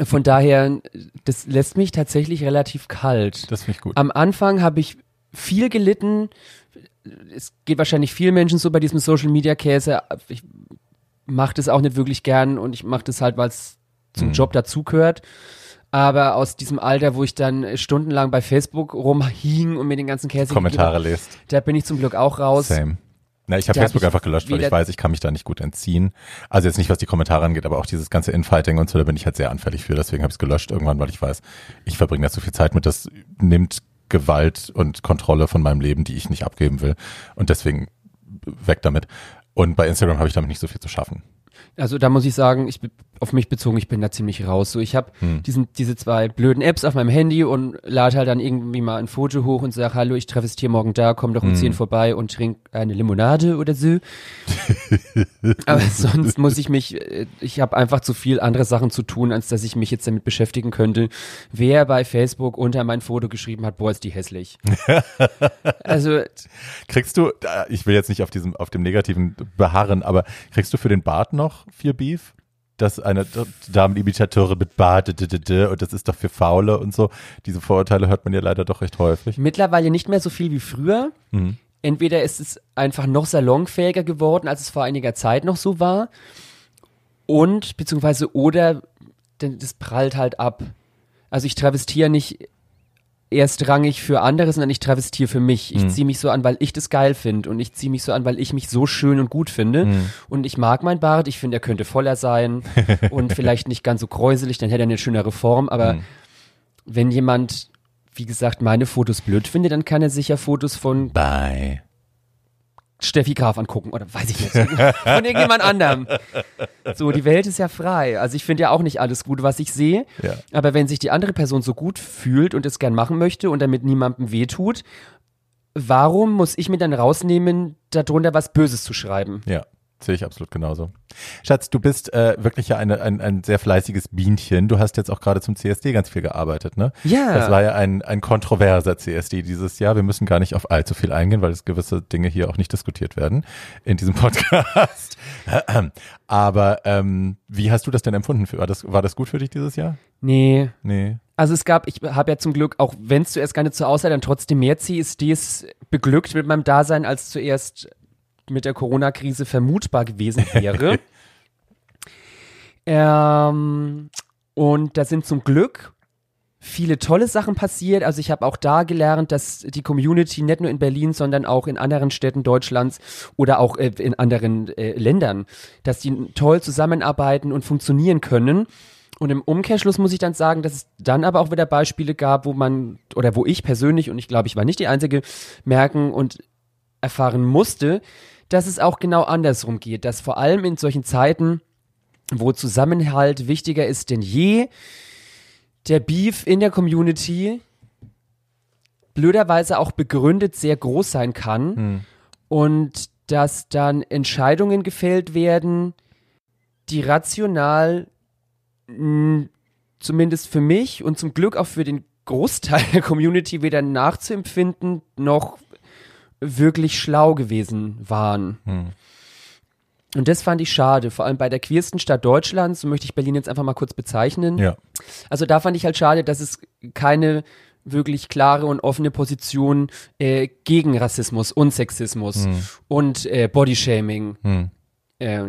Von daher, das lässt mich tatsächlich relativ kalt. Das finde ich gut. Am Anfang habe ich viel gelitten. Es geht wahrscheinlich vielen Menschen so bei diesem Social Media Käse. Ich mache das auch nicht wirklich gern und ich mache das halt, weil es zum Job dazugehört. Aber aus diesem Alter, wo ich dann stundenlang bei Facebook rumhing und mir den ganzen Käse Kommentare gegeben lest. hab, da bin ich zum Glück auch raus. Same. Na, ich habe hab Facebook ich einfach gelöscht, weil ich weiß, ich kann mich da nicht gut entziehen. Also jetzt nicht, was die Kommentare angeht, aber auch dieses ganze Infighting und so, da bin ich halt sehr anfällig für. Deswegen habe ich es gelöscht irgendwann, weil ich weiß, ich verbringe da zu viel Zeit mit. Das nimmt Gewalt und Kontrolle von meinem Leben, die ich nicht abgeben will. Und deswegen weg damit. Und bei Instagram habe ich damit nicht so viel zu schaffen. Also da muss ich sagen, ich bin auf mich bezogen, ich bin da ziemlich raus. So, ich habe Hm. diesen diese zwei blöden Apps auf meinem Handy und lade halt dann irgendwie mal ein Foto hoch und sag, hallo, ich treffe es hier morgen da, komm doch um Hm. 10 vorbei und trink eine Limonade oder so. *laughs* Aber sonst muss ich mich, äh, ich habe einfach zu viel andere Sachen zu tun, als dass ich mich jetzt damit beschäftigen könnte, wer bei Facebook unter mein Foto geschrieben hat, boah, ist die hässlich. *laughs* also Kriegst du, ich will jetzt nicht auf diesem, auf dem Negativen beharren, aber kriegst du für den Bart noch viel Beef? Dass eine Damenimitateure mit d- und das ist doch für Faule und so. Diese Vorurteile hört man ja leider doch recht häufig. mittlerweile nicht mehr so viel wie früher. Mhm. Entweder ist es einfach noch salonfähiger geworden, als es vor einiger Zeit noch so war. Und, beziehungsweise, oder, denn das prallt halt ab. Also ich travestiere nicht erstrangig für andere, sondern ich travestiere für mich. Ich ziehe mich so an, weil ich das geil finde. Und ich ziehe mich so an, weil ich mich so schön und gut finde. Und ich mag meinen Bart. Ich finde, er könnte voller sein *laughs* und vielleicht nicht ganz so kräuselig, dann hätte er eine schönere Form. Aber wenn jemand, wie gesagt, meine Fotos blöd findet, dann kann er sicher Fotos von Bye. Steffi Graf angucken oder weiß ich nicht, von irgendjemand anderem. So, die Welt ist ja frei. Also ich finde ja auch nicht alles gut, was ich sehe. Ja. Aber wenn sich die andere Person so gut fühlt und es gern machen möchte und damit niemandem wehtut, warum muss ich mir dann rausnehmen, darunter was Böses zu schreiben? Ja, sehe ich absolut genauso. Schatz, du bist äh, wirklich ja eine, ein, ein sehr fleißiges Bienchen. Du hast jetzt auch gerade zum CSD ganz viel gearbeitet, ne? Ja. Das war ja ein, ein kontroverser CSD dieses Jahr. Wir müssen gar nicht auf allzu viel eingehen, weil es gewisse Dinge hier auch nicht diskutiert werden in diesem *laughs* Podcast. Aber ähm, wie hast du das denn empfunden? War das, war das gut für dich dieses Jahr? Nee. Nee. Also es gab, ich habe ja zum Glück, auch wenn es zuerst gar nicht so aussah, dann trotzdem mehr CSDs beglückt mit meinem Dasein, als zuerst mit der Corona-Krise vermutbar gewesen wäre. *laughs* ähm, und da sind zum Glück viele tolle Sachen passiert. Also ich habe auch da gelernt, dass die Community nicht nur in Berlin, sondern auch in anderen Städten Deutschlands oder auch äh, in anderen äh, Ländern, dass die toll zusammenarbeiten und funktionieren können. Und im Umkehrschluss muss ich dann sagen, dass es dann aber auch wieder Beispiele gab, wo man, oder wo ich persönlich, und ich glaube, ich war nicht die Einzige, merken und erfahren musste, dass es auch genau andersrum geht, dass vor allem in solchen Zeiten, wo Zusammenhalt wichtiger ist denn je, der Beef in der Community blöderweise auch begründet sehr groß sein kann und dass dann Entscheidungen gefällt werden, die rational mh, zumindest für mich und zum Glück auch für den Großteil der Community weder nachzuempfinden noch wirklich schlau gewesen waren. Hm. Und das fand ich schade, vor allem bei der queersten Stadt Deutschlands, so möchte ich Berlin jetzt einfach mal kurz bezeichnen. Ja. Also da fand ich halt schade, dass es keine wirklich klare und offene Position äh, gegen Rassismus und Sexismus und äh, Bodyshaming Hm. äh,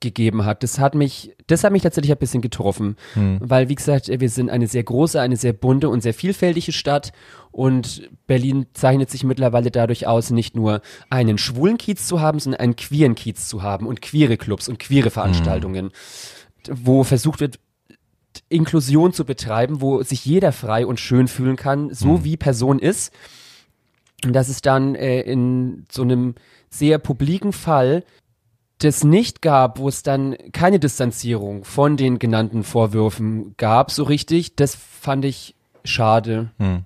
gegeben hat. Das hat mich, das hat mich tatsächlich ein bisschen getroffen, weil wie gesagt, wir sind eine sehr große, eine sehr bunte und sehr vielfältige Stadt und Berlin zeichnet sich mittlerweile dadurch aus, nicht nur einen schwulen Kiez zu haben, sondern einen queeren Kiez zu haben und queere Clubs und queere Veranstaltungen, wo versucht wird, Inklusion zu betreiben, wo sich jeder frei und schön fühlen kann, so wie Person ist. Und dass es dann äh, in so einem sehr publiken Fall das nicht gab, wo es dann keine Distanzierung von den genannten Vorwürfen gab, so richtig, das fand ich schade. Hm.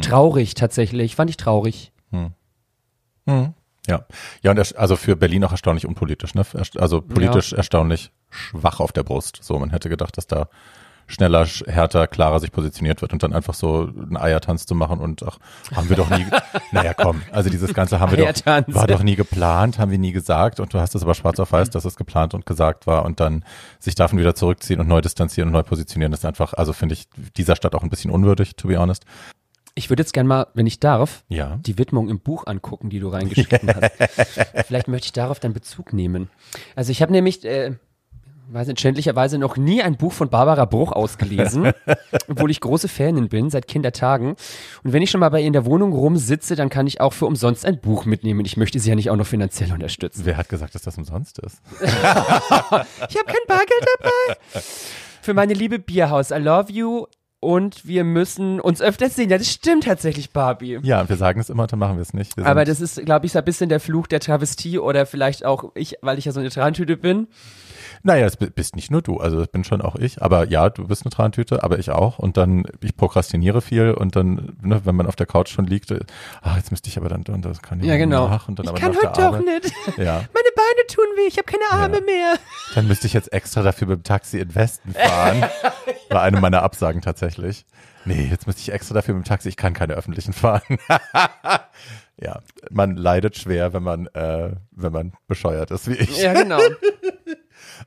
Traurig tatsächlich, fand ich traurig. Hm. Ja. Ja, und also für Berlin auch erstaunlich unpolitisch, ne? Also politisch erstaunlich schwach auf der Brust. So, man hätte gedacht, dass da schneller, sch- härter, klarer sich positioniert wird und dann einfach so einen Eiertanz zu machen und ach, haben wir doch nie, *laughs* naja komm, also dieses Ganze haben wir doch, war doch nie geplant, haben wir nie gesagt und du hast es aber schwarz auf weiß, dass es geplant und gesagt war und dann sich davon wieder zurückziehen und neu distanzieren und neu positionieren, das ist einfach, also finde ich dieser Stadt auch ein bisschen unwürdig, to be honest. Ich würde jetzt gerne mal, wenn ich darf, Ja. die Widmung im Buch angucken, die du reingeschrieben hast. *laughs* Vielleicht möchte ich darauf dann Bezug nehmen. Also ich habe nämlich, äh, weiß nicht, schändlicherweise noch nie ein Buch von Barbara Bruch ausgelesen, *laughs* obwohl ich große Fanin bin, seit Kindertagen. Und wenn ich schon mal bei ihr in der Wohnung rumsitze, dann kann ich auch für umsonst ein Buch mitnehmen. Ich möchte sie ja nicht auch noch finanziell unterstützen. Wer hat gesagt, dass das umsonst ist? *laughs* Ich habe kein Bargeld dabei. Für meine liebe Bierhaus, I love you. Und wir müssen uns öfters sehen. Ja, das stimmt tatsächlich, Barbie. Ja, wir sagen es immer, dann machen wir es nicht. Wir Aber das ist, glaube ich, so ein bisschen der Fluch der Travestie oder vielleicht auch ich, weil ich ja so eine Trantüte bin. Naja, es bi- bist nicht nur du, also das bin schon auch ich, aber ja, du bist eine Trantüte, aber ich auch und dann, ich prokrastiniere viel und dann, ne, wenn man auf der Couch schon liegt, äh, ah, jetzt müsste ich aber dann, und das kann ich Ja, genau. nach und dann ich aber kann heute Arbeit. nicht. Ja, *laughs* Meine Beine tun weh, ich habe keine Arme Ja. mehr. dann müsste ich jetzt extra dafür mit dem Taxi in Westen fahren. *laughs* War eine meiner Absagen tatsächlich. Nee, jetzt müsste ich extra dafür mit dem Taxi, ich kann keine öffentlichen fahren. *laughs* ja, man leidet schwer, wenn man, äh, wenn man bescheuert ist wie ich. Ja, genau. *laughs*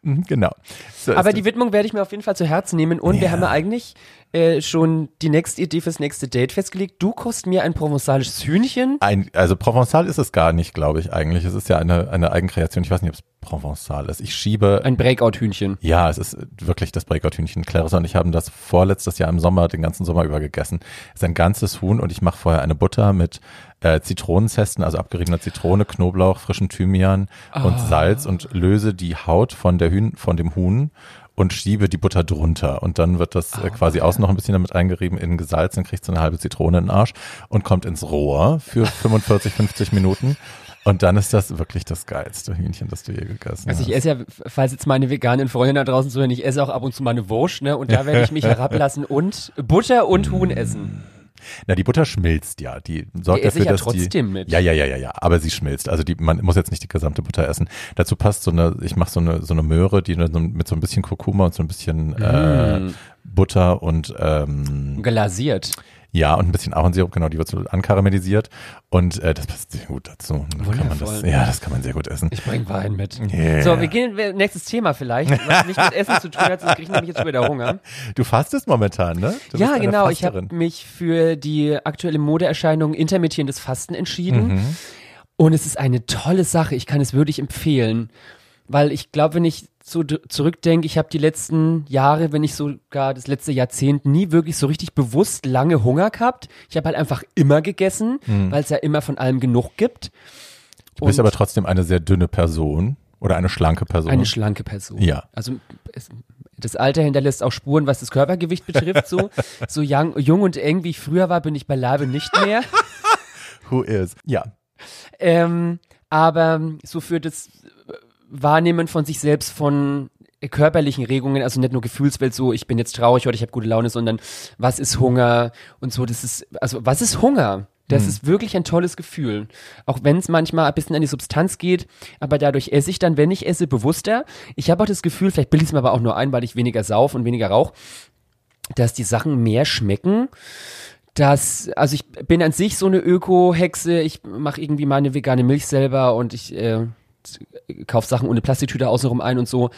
Mhm, Genau. So Aber die Widmung werde ich mir auf jeden Fall zu Herzen nehmen. Und wir Ja. haben ja eigentlich äh, schon die nächste Idee fürs nächste Date festgelegt. Du kochst mir ein provenzalisches Hühnchen. Ein, also Provençal ist es gar nicht, glaube ich, eigentlich. Es ist ja eine, eine Eigenkreation. Ich weiß nicht, ob es Provençal ist. Ich schiebe. Ein Breakout-Hühnchen. ja, es ist wirklich das Breakout-Hühnchen. Clarissa und ich haben das vorletztes Jahr im Sommer, den ganzen Sommer über gegessen. Es ist ein ganzes Huhn und ich mache vorher eine Butter mit äh, Zitronenzesten, also abgeriebener Zitrone, Knoblauch, frischen Thymian und Salz und löse die Haut von der Hühn, von dem Huhn und schiebe die Butter drunter. Und dann wird das äh, quasi außen noch ein bisschen damit eingerieben, innen gesalzen, kriegt so eine halbe Zitrone in den Arsch und kommt ins Rohr für *laughs* 45, 50 Minuten. Und dann ist das wirklich das geilste Hühnchen, das du je gegessen Also hast. ich esse ja, falls jetzt meine veganen Freunde da draußen zuhören, ich esse auch ab und zu mal eine Wurst, ne? Und da werde ich mich *laughs* herablassen und Butter und Huhn essen. Na, die Butter schmilzt ja. Die sorgt Die dafür, ich ja dass trotzdem die, mit. Ja, ja, ja, ja, ja. Aber sie schmilzt. Also die, man muss jetzt nicht die gesamte Butter essen. Dazu passt so eine, ich mache so eine so eine Möhre, die mit so ein bisschen Kurkuma und so ein bisschen Mm. äh, Butter und ähm, Glasiert. Ja und ein bisschen Ahornsirup. Genau, die wird so ankaramellisiert und äh, das passt sehr gut dazu. Kann man das, ja, das kann man sehr gut essen. Ich bring Wein mit. Yeah. So, wir gehen nächstes Thema vielleicht, was nicht mit Essen zu tun hat, sonst kriege ich nämlich jetzt schon wieder Hunger. Du fastest momentan, ne? Du ja, genau. Ich habe mich für die aktuelle Modeerscheinung intermittierendes Fasten entschieden. Mhm. Und es ist eine tolle Sache. Ich kann es wirklich empfehlen. Weil ich glaube, wenn ich so zurückdenke, ich habe die letzten Jahre, wenn nicht sogar das letzte Jahrzehnt, nie wirklich so richtig bewusst lange Hunger gehabt. Ich habe halt einfach immer gegessen, weil es ja immer von allem genug gibt. Du bist Und aber trotzdem eine sehr dünne Person oder eine schlanke Person. eine schlanke Person. Ja. Also es, das Alter hinterlässt auch Spuren, was das Körpergewicht betrifft. So, *laughs* so young, jung und eng wie ich früher war, bin ich beileibe nicht mehr. *laughs* Who is? Ja. Ähm, aber so für das Wahrnehmen von sich selbst von körperlichen Regungen, also nicht nur Gefühlswelt, so ich bin jetzt traurig oder ich habe gute Laune, sondern was ist Hunger und so, das ist, also was ist Hunger? Das ist wirklich ein tolles Gefühl. Auch wenn es manchmal ein bisschen an die Substanz geht, aber dadurch esse ich dann, wenn ich esse, bewusster. Ich habe auch das Gefühl, vielleicht bilde ich es mir aber auch nur ein, weil ich weniger sauf und weniger rauch, dass die Sachen mehr schmecken dass, also ich bin an sich so eine Öko-Hexe, ich mache irgendwie meine vegane Milch selber und ich äh, kaufe Sachen ohne Plastiktüte außenrum ein und so.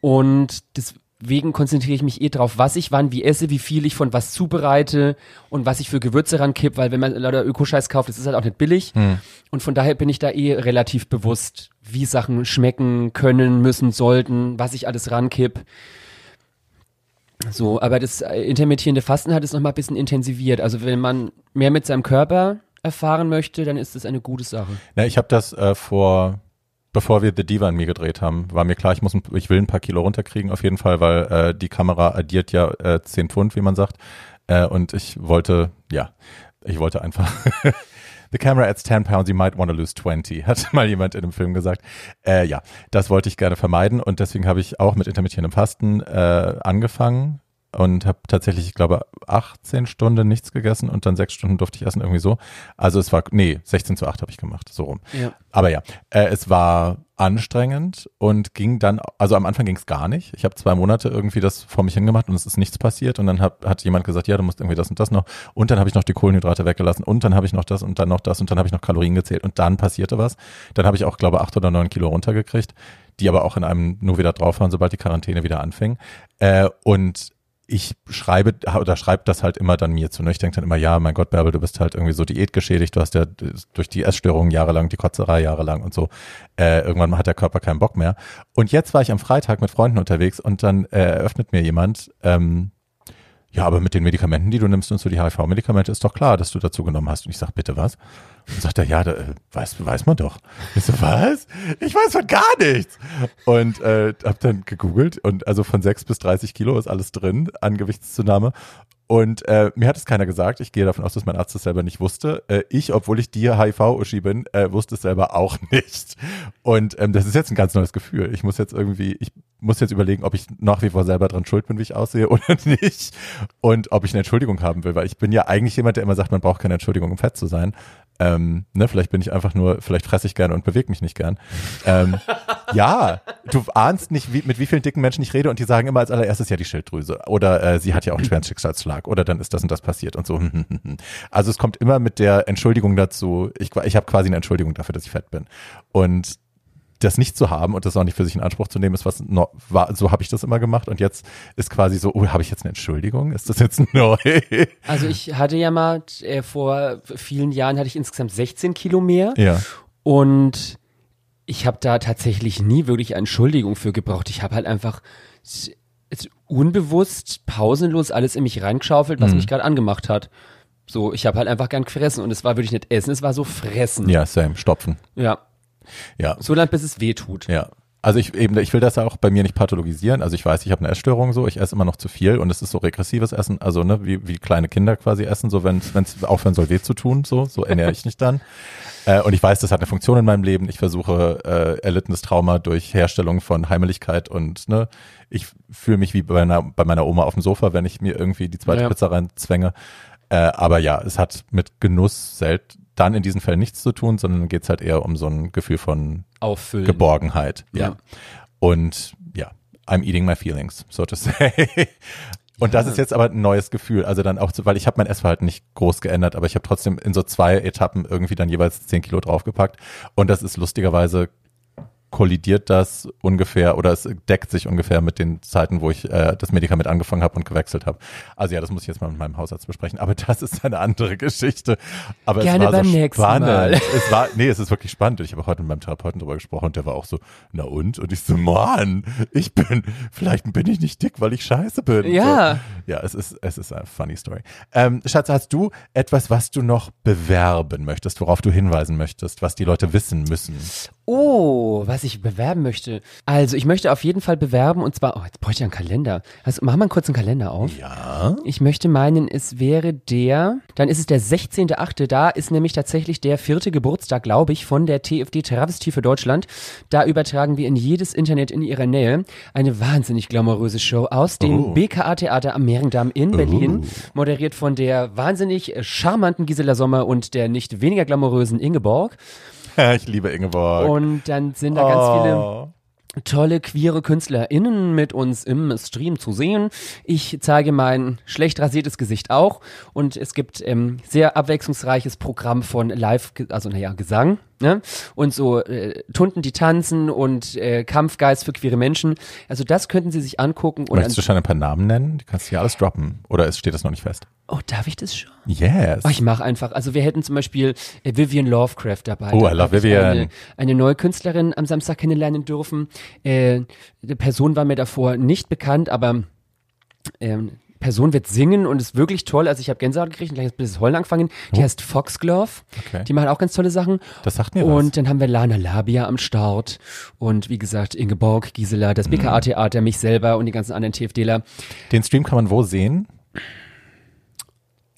Und deswegen konzentriere ich mich eh drauf, was ich wann wie esse, wie viel ich von was zubereite und was ich für Gewürze rankipp, weil wenn man lauter Ökoscheiß kauft, das ist halt auch nicht billig. Und von daher bin ich da eh relativ bewusst, wie Sachen schmecken können, müssen, sollten, was ich alles rankipp. So, aber das äh, intermittierende Fasten hat es nochmal ein bisschen intensiviert. Also wenn man mehr mit seinem Körper erfahren möchte, dann ist das eine gute Sache. Na, ich habe das äh, vor, bevor wir The Diva in mir gedreht haben, war mir klar, ich muss, ein, ich will ein paar Kilo runterkriegen auf jeden Fall, weil äh, die Kamera addiert ja äh, 10 Pfund, wie man sagt. Äh, und ich wollte, ja, ich wollte einfach. *laughs* The camera adds 10 pounds, you might want to lose 20, hat *laughs* mal jemand in einem Film gesagt. Äh, ja, das wollte ich gerne vermeiden und deswegen habe ich auch mit intermittierendem Fasten äh, angefangen und habe tatsächlich, ich glaube, 18 Stunden nichts gegessen und dann sechs Stunden durfte ich essen, irgendwie so. Also es war, nee, 16 zu 8 habe ich gemacht, so rum. Ja. Aber ja, äh, es war anstrengend und ging dann, also am Anfang ging es gar nicht. Ich habe zwei Monate irgendwie das vor mich hingemacht und es ist nichts passiert und dann hat, hat jemand gesagt, ja, du musst irgendwie das und das noch und dann habe ich noch die Kohlenhydrate weggelassen und dann habe ich noch das und dann noch das und dann habe ich noch Kalorien gezählt und dann passierte was. Dann habe ich auch, glaube acht oder neun Kilo runtergekriegt, die aber auch in einem nur wieder drauf waren, sobald die Quarantäne wieder anfing. Äh, und ich schreibe oder schreibe das halt immer dann mir zu. Ne? Ich denke dann immer, ja, mein Gott, Bärbel, du bist halt irgendwie so diätgeschädigt, du hast ja durch die Essstörungen jahrelang, die Kotzerei jahrelang und so, äh, irgendwann hat der Körper keinen Bock mehr. Und jetzt war ich am Freitag mit Freunden unterwegs und dann äh, eröffnet mir jemand, ähm, ja, aber mit den Medikamenten, die du nimmst und so die HIV-Medikamente, ist doch klar, dass du dazu genommen hast. Und ich sag, bitte was? Und sagt er, ja, da, äh, weiß, weiß man doch. Ich so, was? Ich weiß von gar nichts. Und äh, hab dann gegoogelt und also von 6 bis 30 Kilo ist alles drin an Gewichtszunahme. Und äh, mir hat es keiner gesagt. Ich gehe davon aus, dass mein Arzt es selber nicht wusste. Äh, ich, obwohl ich dir HIV-Uschi bin, äh, wusste es selber auch *laughs* nicht. Und ähm, das ist jetzt ein ganz neues Gefühl. Ich muss jetzt irgendwie, ich muss jetzt überlegen, ob ich nach wie vor selber dran schuld bin, wie ich aussehe *laughs* oder nicht. Und ob ich eine Entschuldigung haben will, weil ich bin ja eigentlich jemand, der immer sagt, man braucht keine Entschuldigung, um fett zu sein. Ähm, ne, vielleicht bin ich einfach nur, vielleicht fresse ich gerne und bewege mich nicht gern. Ähm, *laughs* ja, du ahnst nicht, wie, mit wie vielen dicken Menschen ich rede und die sagen immer als allererstes ja die Schilddrüse oder äh, sie hat ja auch einen schweren Schicksalsschlag oder dann ist das und das passiert und so. *laughs* Also es kommt immer mit der Entschuldigung dazu. Ich, ich habe quasi eine Entschuldigung dafür, dass ich fett bin. Und das nicht zu haben und das auch nicht für sich in Anspruch zu nehmen, ist was no, war, so habe ich das immer gemacht und jetzt ist quasi so, oh, habe ich jetzt eine Entschuldigung? Ist das jetzt *laughs* neu? Also ich hatte ja mal äh, vor vielen Jahren hatte ich insgesamt 16 Kilo mehr Ja. und ich habe da tatsächlich nie wirklich eine Entschuldigung für gebraucht. Ich habe halt einfach unbewusst, pausenlos alles in mich reingeschaufelt, was Mhm. mich gerade angemacht hat. So, ich habe halt einfach gern gefressen und es war wirklich nicht essen, es war so fressen. Ja, same, stopfen. Ja, Ja. so lange bis es weh tut. Ja. Also ich eben, ich will das auch bei mir nicht pathologisieren. Also ich weiß, ich habe eine Essstörung so, ich esse immer noch zu viel und es ist so regressives Essen, also ne, wie, wie kleine Kinder quasi essen, so wenn es aufhören soll, weh zu tun, so, so ernähre ich mich dann. *laughs* Äh, und ich weiß, das hat eine Funktion in meinem Leben. Ich versuche äh, erlittenes Trauma durch Herstellung von Heimlichkeit und ne, ich fühle mich wie bei meiner, bei meiner Oma auf dem Sofa, wenn ich mir irgendwie die zweite Ja. Pizza reinzwänge. Äh, aber ja, es hat mit Genuss selten dann in diesen Fällen nichts zu tun, sondern geht es halt eher um so ein Gefühl von Auffüllen. Geborgenheit. Ja. Ja. Und ja, I'm eating my feelings, so to say. *laughs* Und das ist jetzt aber ein neues Gefühl. Also dann auch, weil ich habe mein Essverhalten nicht groß geändert, aber ich habe trotzdem in so zwei Etappen irgendwie dann jeweils 10 Kilo draufgepackt. Und das ist lustigerweise kollidiert das ungefähr oder es deckt sich ungefähr mit den Zeiten, wo ich äh, das Medikament angefangen habe und gewechselt habe. Also ja, das muss ich jetzt mal mit meinem Hausarzt besprechen. Aber *laughs* das ist eine andere Geschichte. Aber Gerne es war beim so nächsten spannend. Mal. *laughs* Es war, nee, es ist wirklich spannend. Ich habe heute mit meinem Therapeuten darüber gesprochen und der war auch so, na und? Und ich so, Mann, ich bin, vielleicht bin ich nicht dick, weil ich scheiße bin. Ja. So. Ja, es ist, es ist eine funny story. Ähm, Schatz, hast du etwas, was du noch bewerben möchtest, worauf du hinweisen möchtest, was die Leute wissen müssen? Oh, was ich bewerben möchte. Also, ich möchte auf jeden Fall bewerben und zwar, oh, jetzt bräuchte ich einen Kalender. Also, mach mal einen kurzen Kalender auf. Ja. Ich möchte meinen, es wäre der, dann ist es der 16.8. Da ist nämlich tatsächlich der vierte Geburtstag, glaube ich, von der TFD Travestie für Deutschland. Da übertragen wir in jedes Internet in ihrer Nähe eine wahnsinnig glamouröse Show aus dem Oh. BKA Theater am Mehringdamm in Berlin. Moderiert von der wahnsinnig charmanten Gisela Sommer und der nicht weniger glamourösen Ingeborg. *laughs* Ich liebe Ingeborg. Und dann sind da ganz viele Oh. tolle queere KünstlerInnen mit uns im Stream zu sehen. Ich zeige mein schlecht rasiertes Gesicht auch und es gibt ähm, sehr abwechslungsreiches Programm von Live, also naja, Gesang ne? und so äh, Tunden, die tanzen und äh, Kampfgeist für queere Menschen. Also das könnten Sie sich angucken. Und Möchtest du schon ein paar Namen nennen? Du kannst hier alles droppen. Oder es steht das noch nicht fest? oh, darf ich das schon? Yes. Oh, ich mache einfach. Also wir hätten zum Beispiel äh, Vivian Lovecraft dabei. Oh, I love Vivian. Eine, eine neue Künstlerin am Samstag kennenlernen dürfen. Äh, die Person war mir davor nicht bekannt, aber ähm, Person wird singen und ist wirklich toll. Also ich habe Gänsehaut gekriegt und gleich ein bisschen Heulen angefangen. Die heißt Foxglove. Okay. Die machen auch ganz tolle Sachen. Das sagt mir Und dann haben wir Lana Labia am Start und wie gesagt Ingeborg, Gisela, das BKA-Theater, mich selber und die ganzen anderen TFDler. was. Den Stream kann man wo sehen?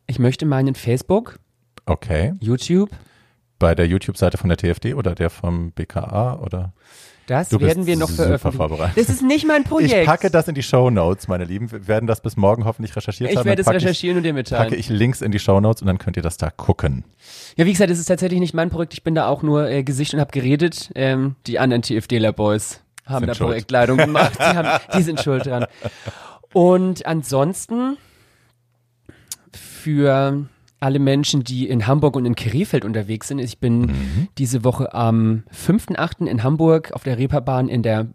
Ich möchte meinen Facebook, Okay. YouTube, Bei der YouTube-Seite von der TFD oder der vom BKA oder? Das Du werden wir noch veröffentlichen. Das ist nicht mein Projekt. Ich packe das in die Show Notes, meine Lieben. Wir werden das bis morgen hoffentlich recherchiert Ich haben. werde es recherchieren und dir Ich, mitteilen. packe ich Links in die Show Notes und dann könnt ihr das da gucken. Ja, wie gesagt, es ist tatsächlich nicht mein Projekt. Ich bin da auch nur äh, Gesicht und habe geredet. Ähm, die anderen TFDler Boys haben Sind da schuld. Projektleitung gemacht. Die, haben, die sind schuld dran. Und ansonsten für alle Menschen, die in Hamburg und in Krefeld unterwegs sind. Ich bin Mhm. diese Woche am 5.8. in Hamburg auf der Reeperbahn in der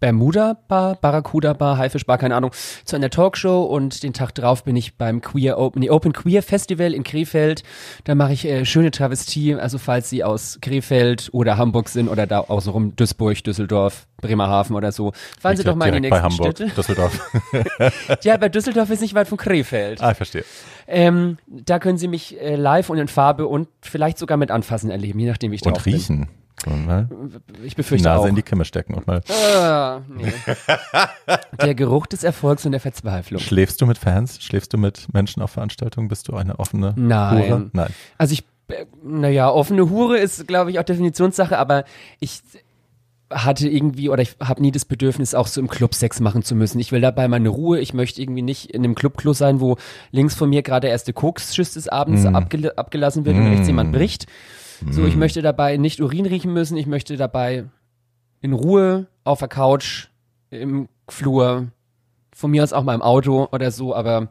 Bermuda Bar, Barracuda Bar, Haifisch Bar, keine Ahnung, zu einer Talkshow und den Tag drauf bin ich beim Queer Open, nee, Open Queer Festival in Krefeld. Da mache ich äh, schöne Travestie, also falls Sie aus Krefeld oder Hamburg sind oder da außenrum Duisburg, Düsseldorf, Bremerhaven oder so, fahren Sie Liegt ja doch mal in die nächsten bei Hamburg, Städte. Düsseldorf. *laughs* Ja, bei Düsseldorf ist nicht weit von Krefeld. ah, ich verstehe. Ähm, da können Sie mich äh, live und in Farbe und vielleicht sogar mit Anfassen erleben, je nachdem wie ich drauf Und bin. riechen. Und mal Ich die befürchte Nase auch. in die Kimme stecken und mal. Ah, nee. *laughs* der Geruch des Erfolgs und der Verzweiflung. Schläfst du mit Fans? Schläfst du mit Menschen auf Veranstaltungen? Bist du eine offene Nein. Hure? Nein. Also ich, äh, naja, offene Hure ist, glaube ich, auch Definitionssache, aber ich hatte irgendwie oder ich habe nie das Bedürfnis, auch so im Club Sex machen zu müssen. Ich will dabei meine Ruhe. Ich möchte irgendwie nicht in einem Clubklo sein, wo links von mir gerade der erste Koksschiss des Abends Mm. abgel abgelassen wird und rechts jemand bricht. So, ich möchte dabei nicht Urin riechen müssen. Ich möchte dabei in Ruhe auf der Couch, im Flur, von mir aus auch mal im Auto oder so, aber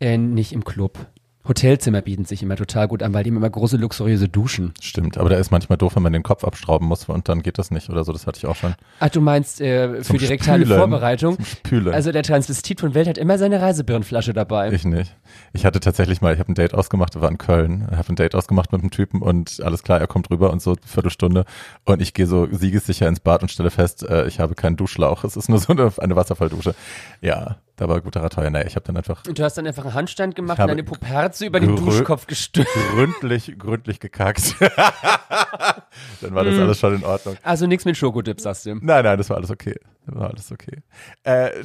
äh, nicht im Club. Hotelzimmer bieten sich immer total gut an, weil die haben immer große luxuriöse Duschen. Stimmt, aber da ist manchmal doof, wenn man den Kopf abstrauben muss und dann geht das nicht oder so. Das hatte ich auch schon. Ach, du meinst äh, für die rektale. Vorbereitung? Zum Spülen. Also der Transvestit von Welt hat immer seine Reisebirnenflasche dabei. Ich nicht. Ich hatte tatsächlich mal, ich habe ein Date ausgemacht, waren in Köln, habe ein Date ausgemacht mit einem Typen und alles klar, er kommt rüber und so eine Viertelstunde und ich gehe so siegessicher ins Bad und stelle fest, äh, ich habe keinen Duschlauch. Es ist nur so eine, eine Wasserfalldusche. Ja, da war guter Rat teuer. Naja, ich habe dann einfach Und du hast dann einfach einen Handstand gemacht und deine Puperze über den Duschkopf gestülpt. gründlich, gründlich gekackt. *laughs* dann war das alles schon in Ordnung. Also nichts mit Schokodip, sagst du. Nein, nein, das war alles okay. Das war alles okay. Äh, *laughs*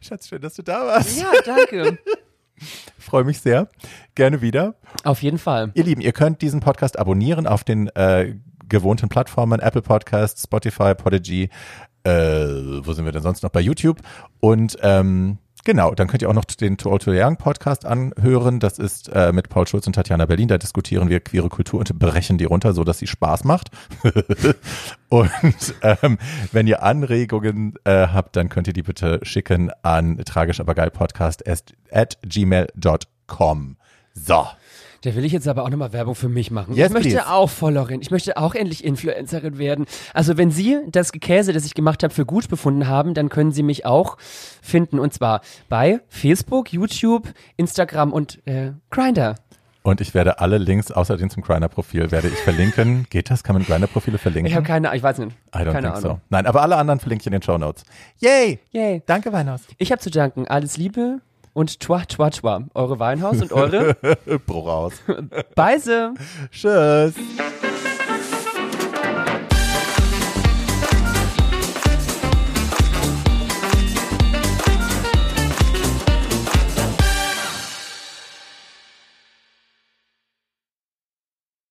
Schatz, schön, dass du da warst. Ja, danke. *laughs* Freue mich sehr. Gerne wieder. Auf jeden Fall. Ihr Lieben, ihr könnt diesen Podcast abonnieren auf den äh, gewohnten Plattformen, Apple Podcasts, Spotify, Podigy, wo sind wir denn sonst noch? Bei YouTube. Und ähm, genau, dann könnt ihr auch noch den Too Old to Young Podcast anhören. Das ist äh, mit Paul Schulz und Tatjana Berlin. Da diskutieren wir queere Kultur und brechen die runter, so dass sie Spaß macht. *laughs* und ähm, wenn ihr Anregungen äh, habt, dann könnt ihr die bitte schicken an tragisch aber geil podcast at gmail.com. So. Da will ich jetzt aber auch nochmal Werbung für mich machen. Yes, ich möchte please. auch Followerin. Ich möchte auch endlich Influencerin werden. Also wenn Sie das Gekäse, das ich gemacht habe, für gut befunden haben, dann können Sie mich auch finden. Und zwar bei Facebook, YouTube, Instagram und äh, Grindr. Und ich werde alle Links, außer den zum Grindr-Profil, werde ich verlinken. *laughs* Geht das? Kann man Grindr-Profile verlinken? Ich habe keine, ich weiß nicht. I don't keine think Ahnung. so. Nein, aber alle anderen verlinke ich in den Show Notes. Yay! Yay. Danke, Weinhaus. Ich habe zu danken. Alles Liebe und twa twa twa. Eure Weinhaus und eure *laughs* Bruch aus. Beise. Tschüss.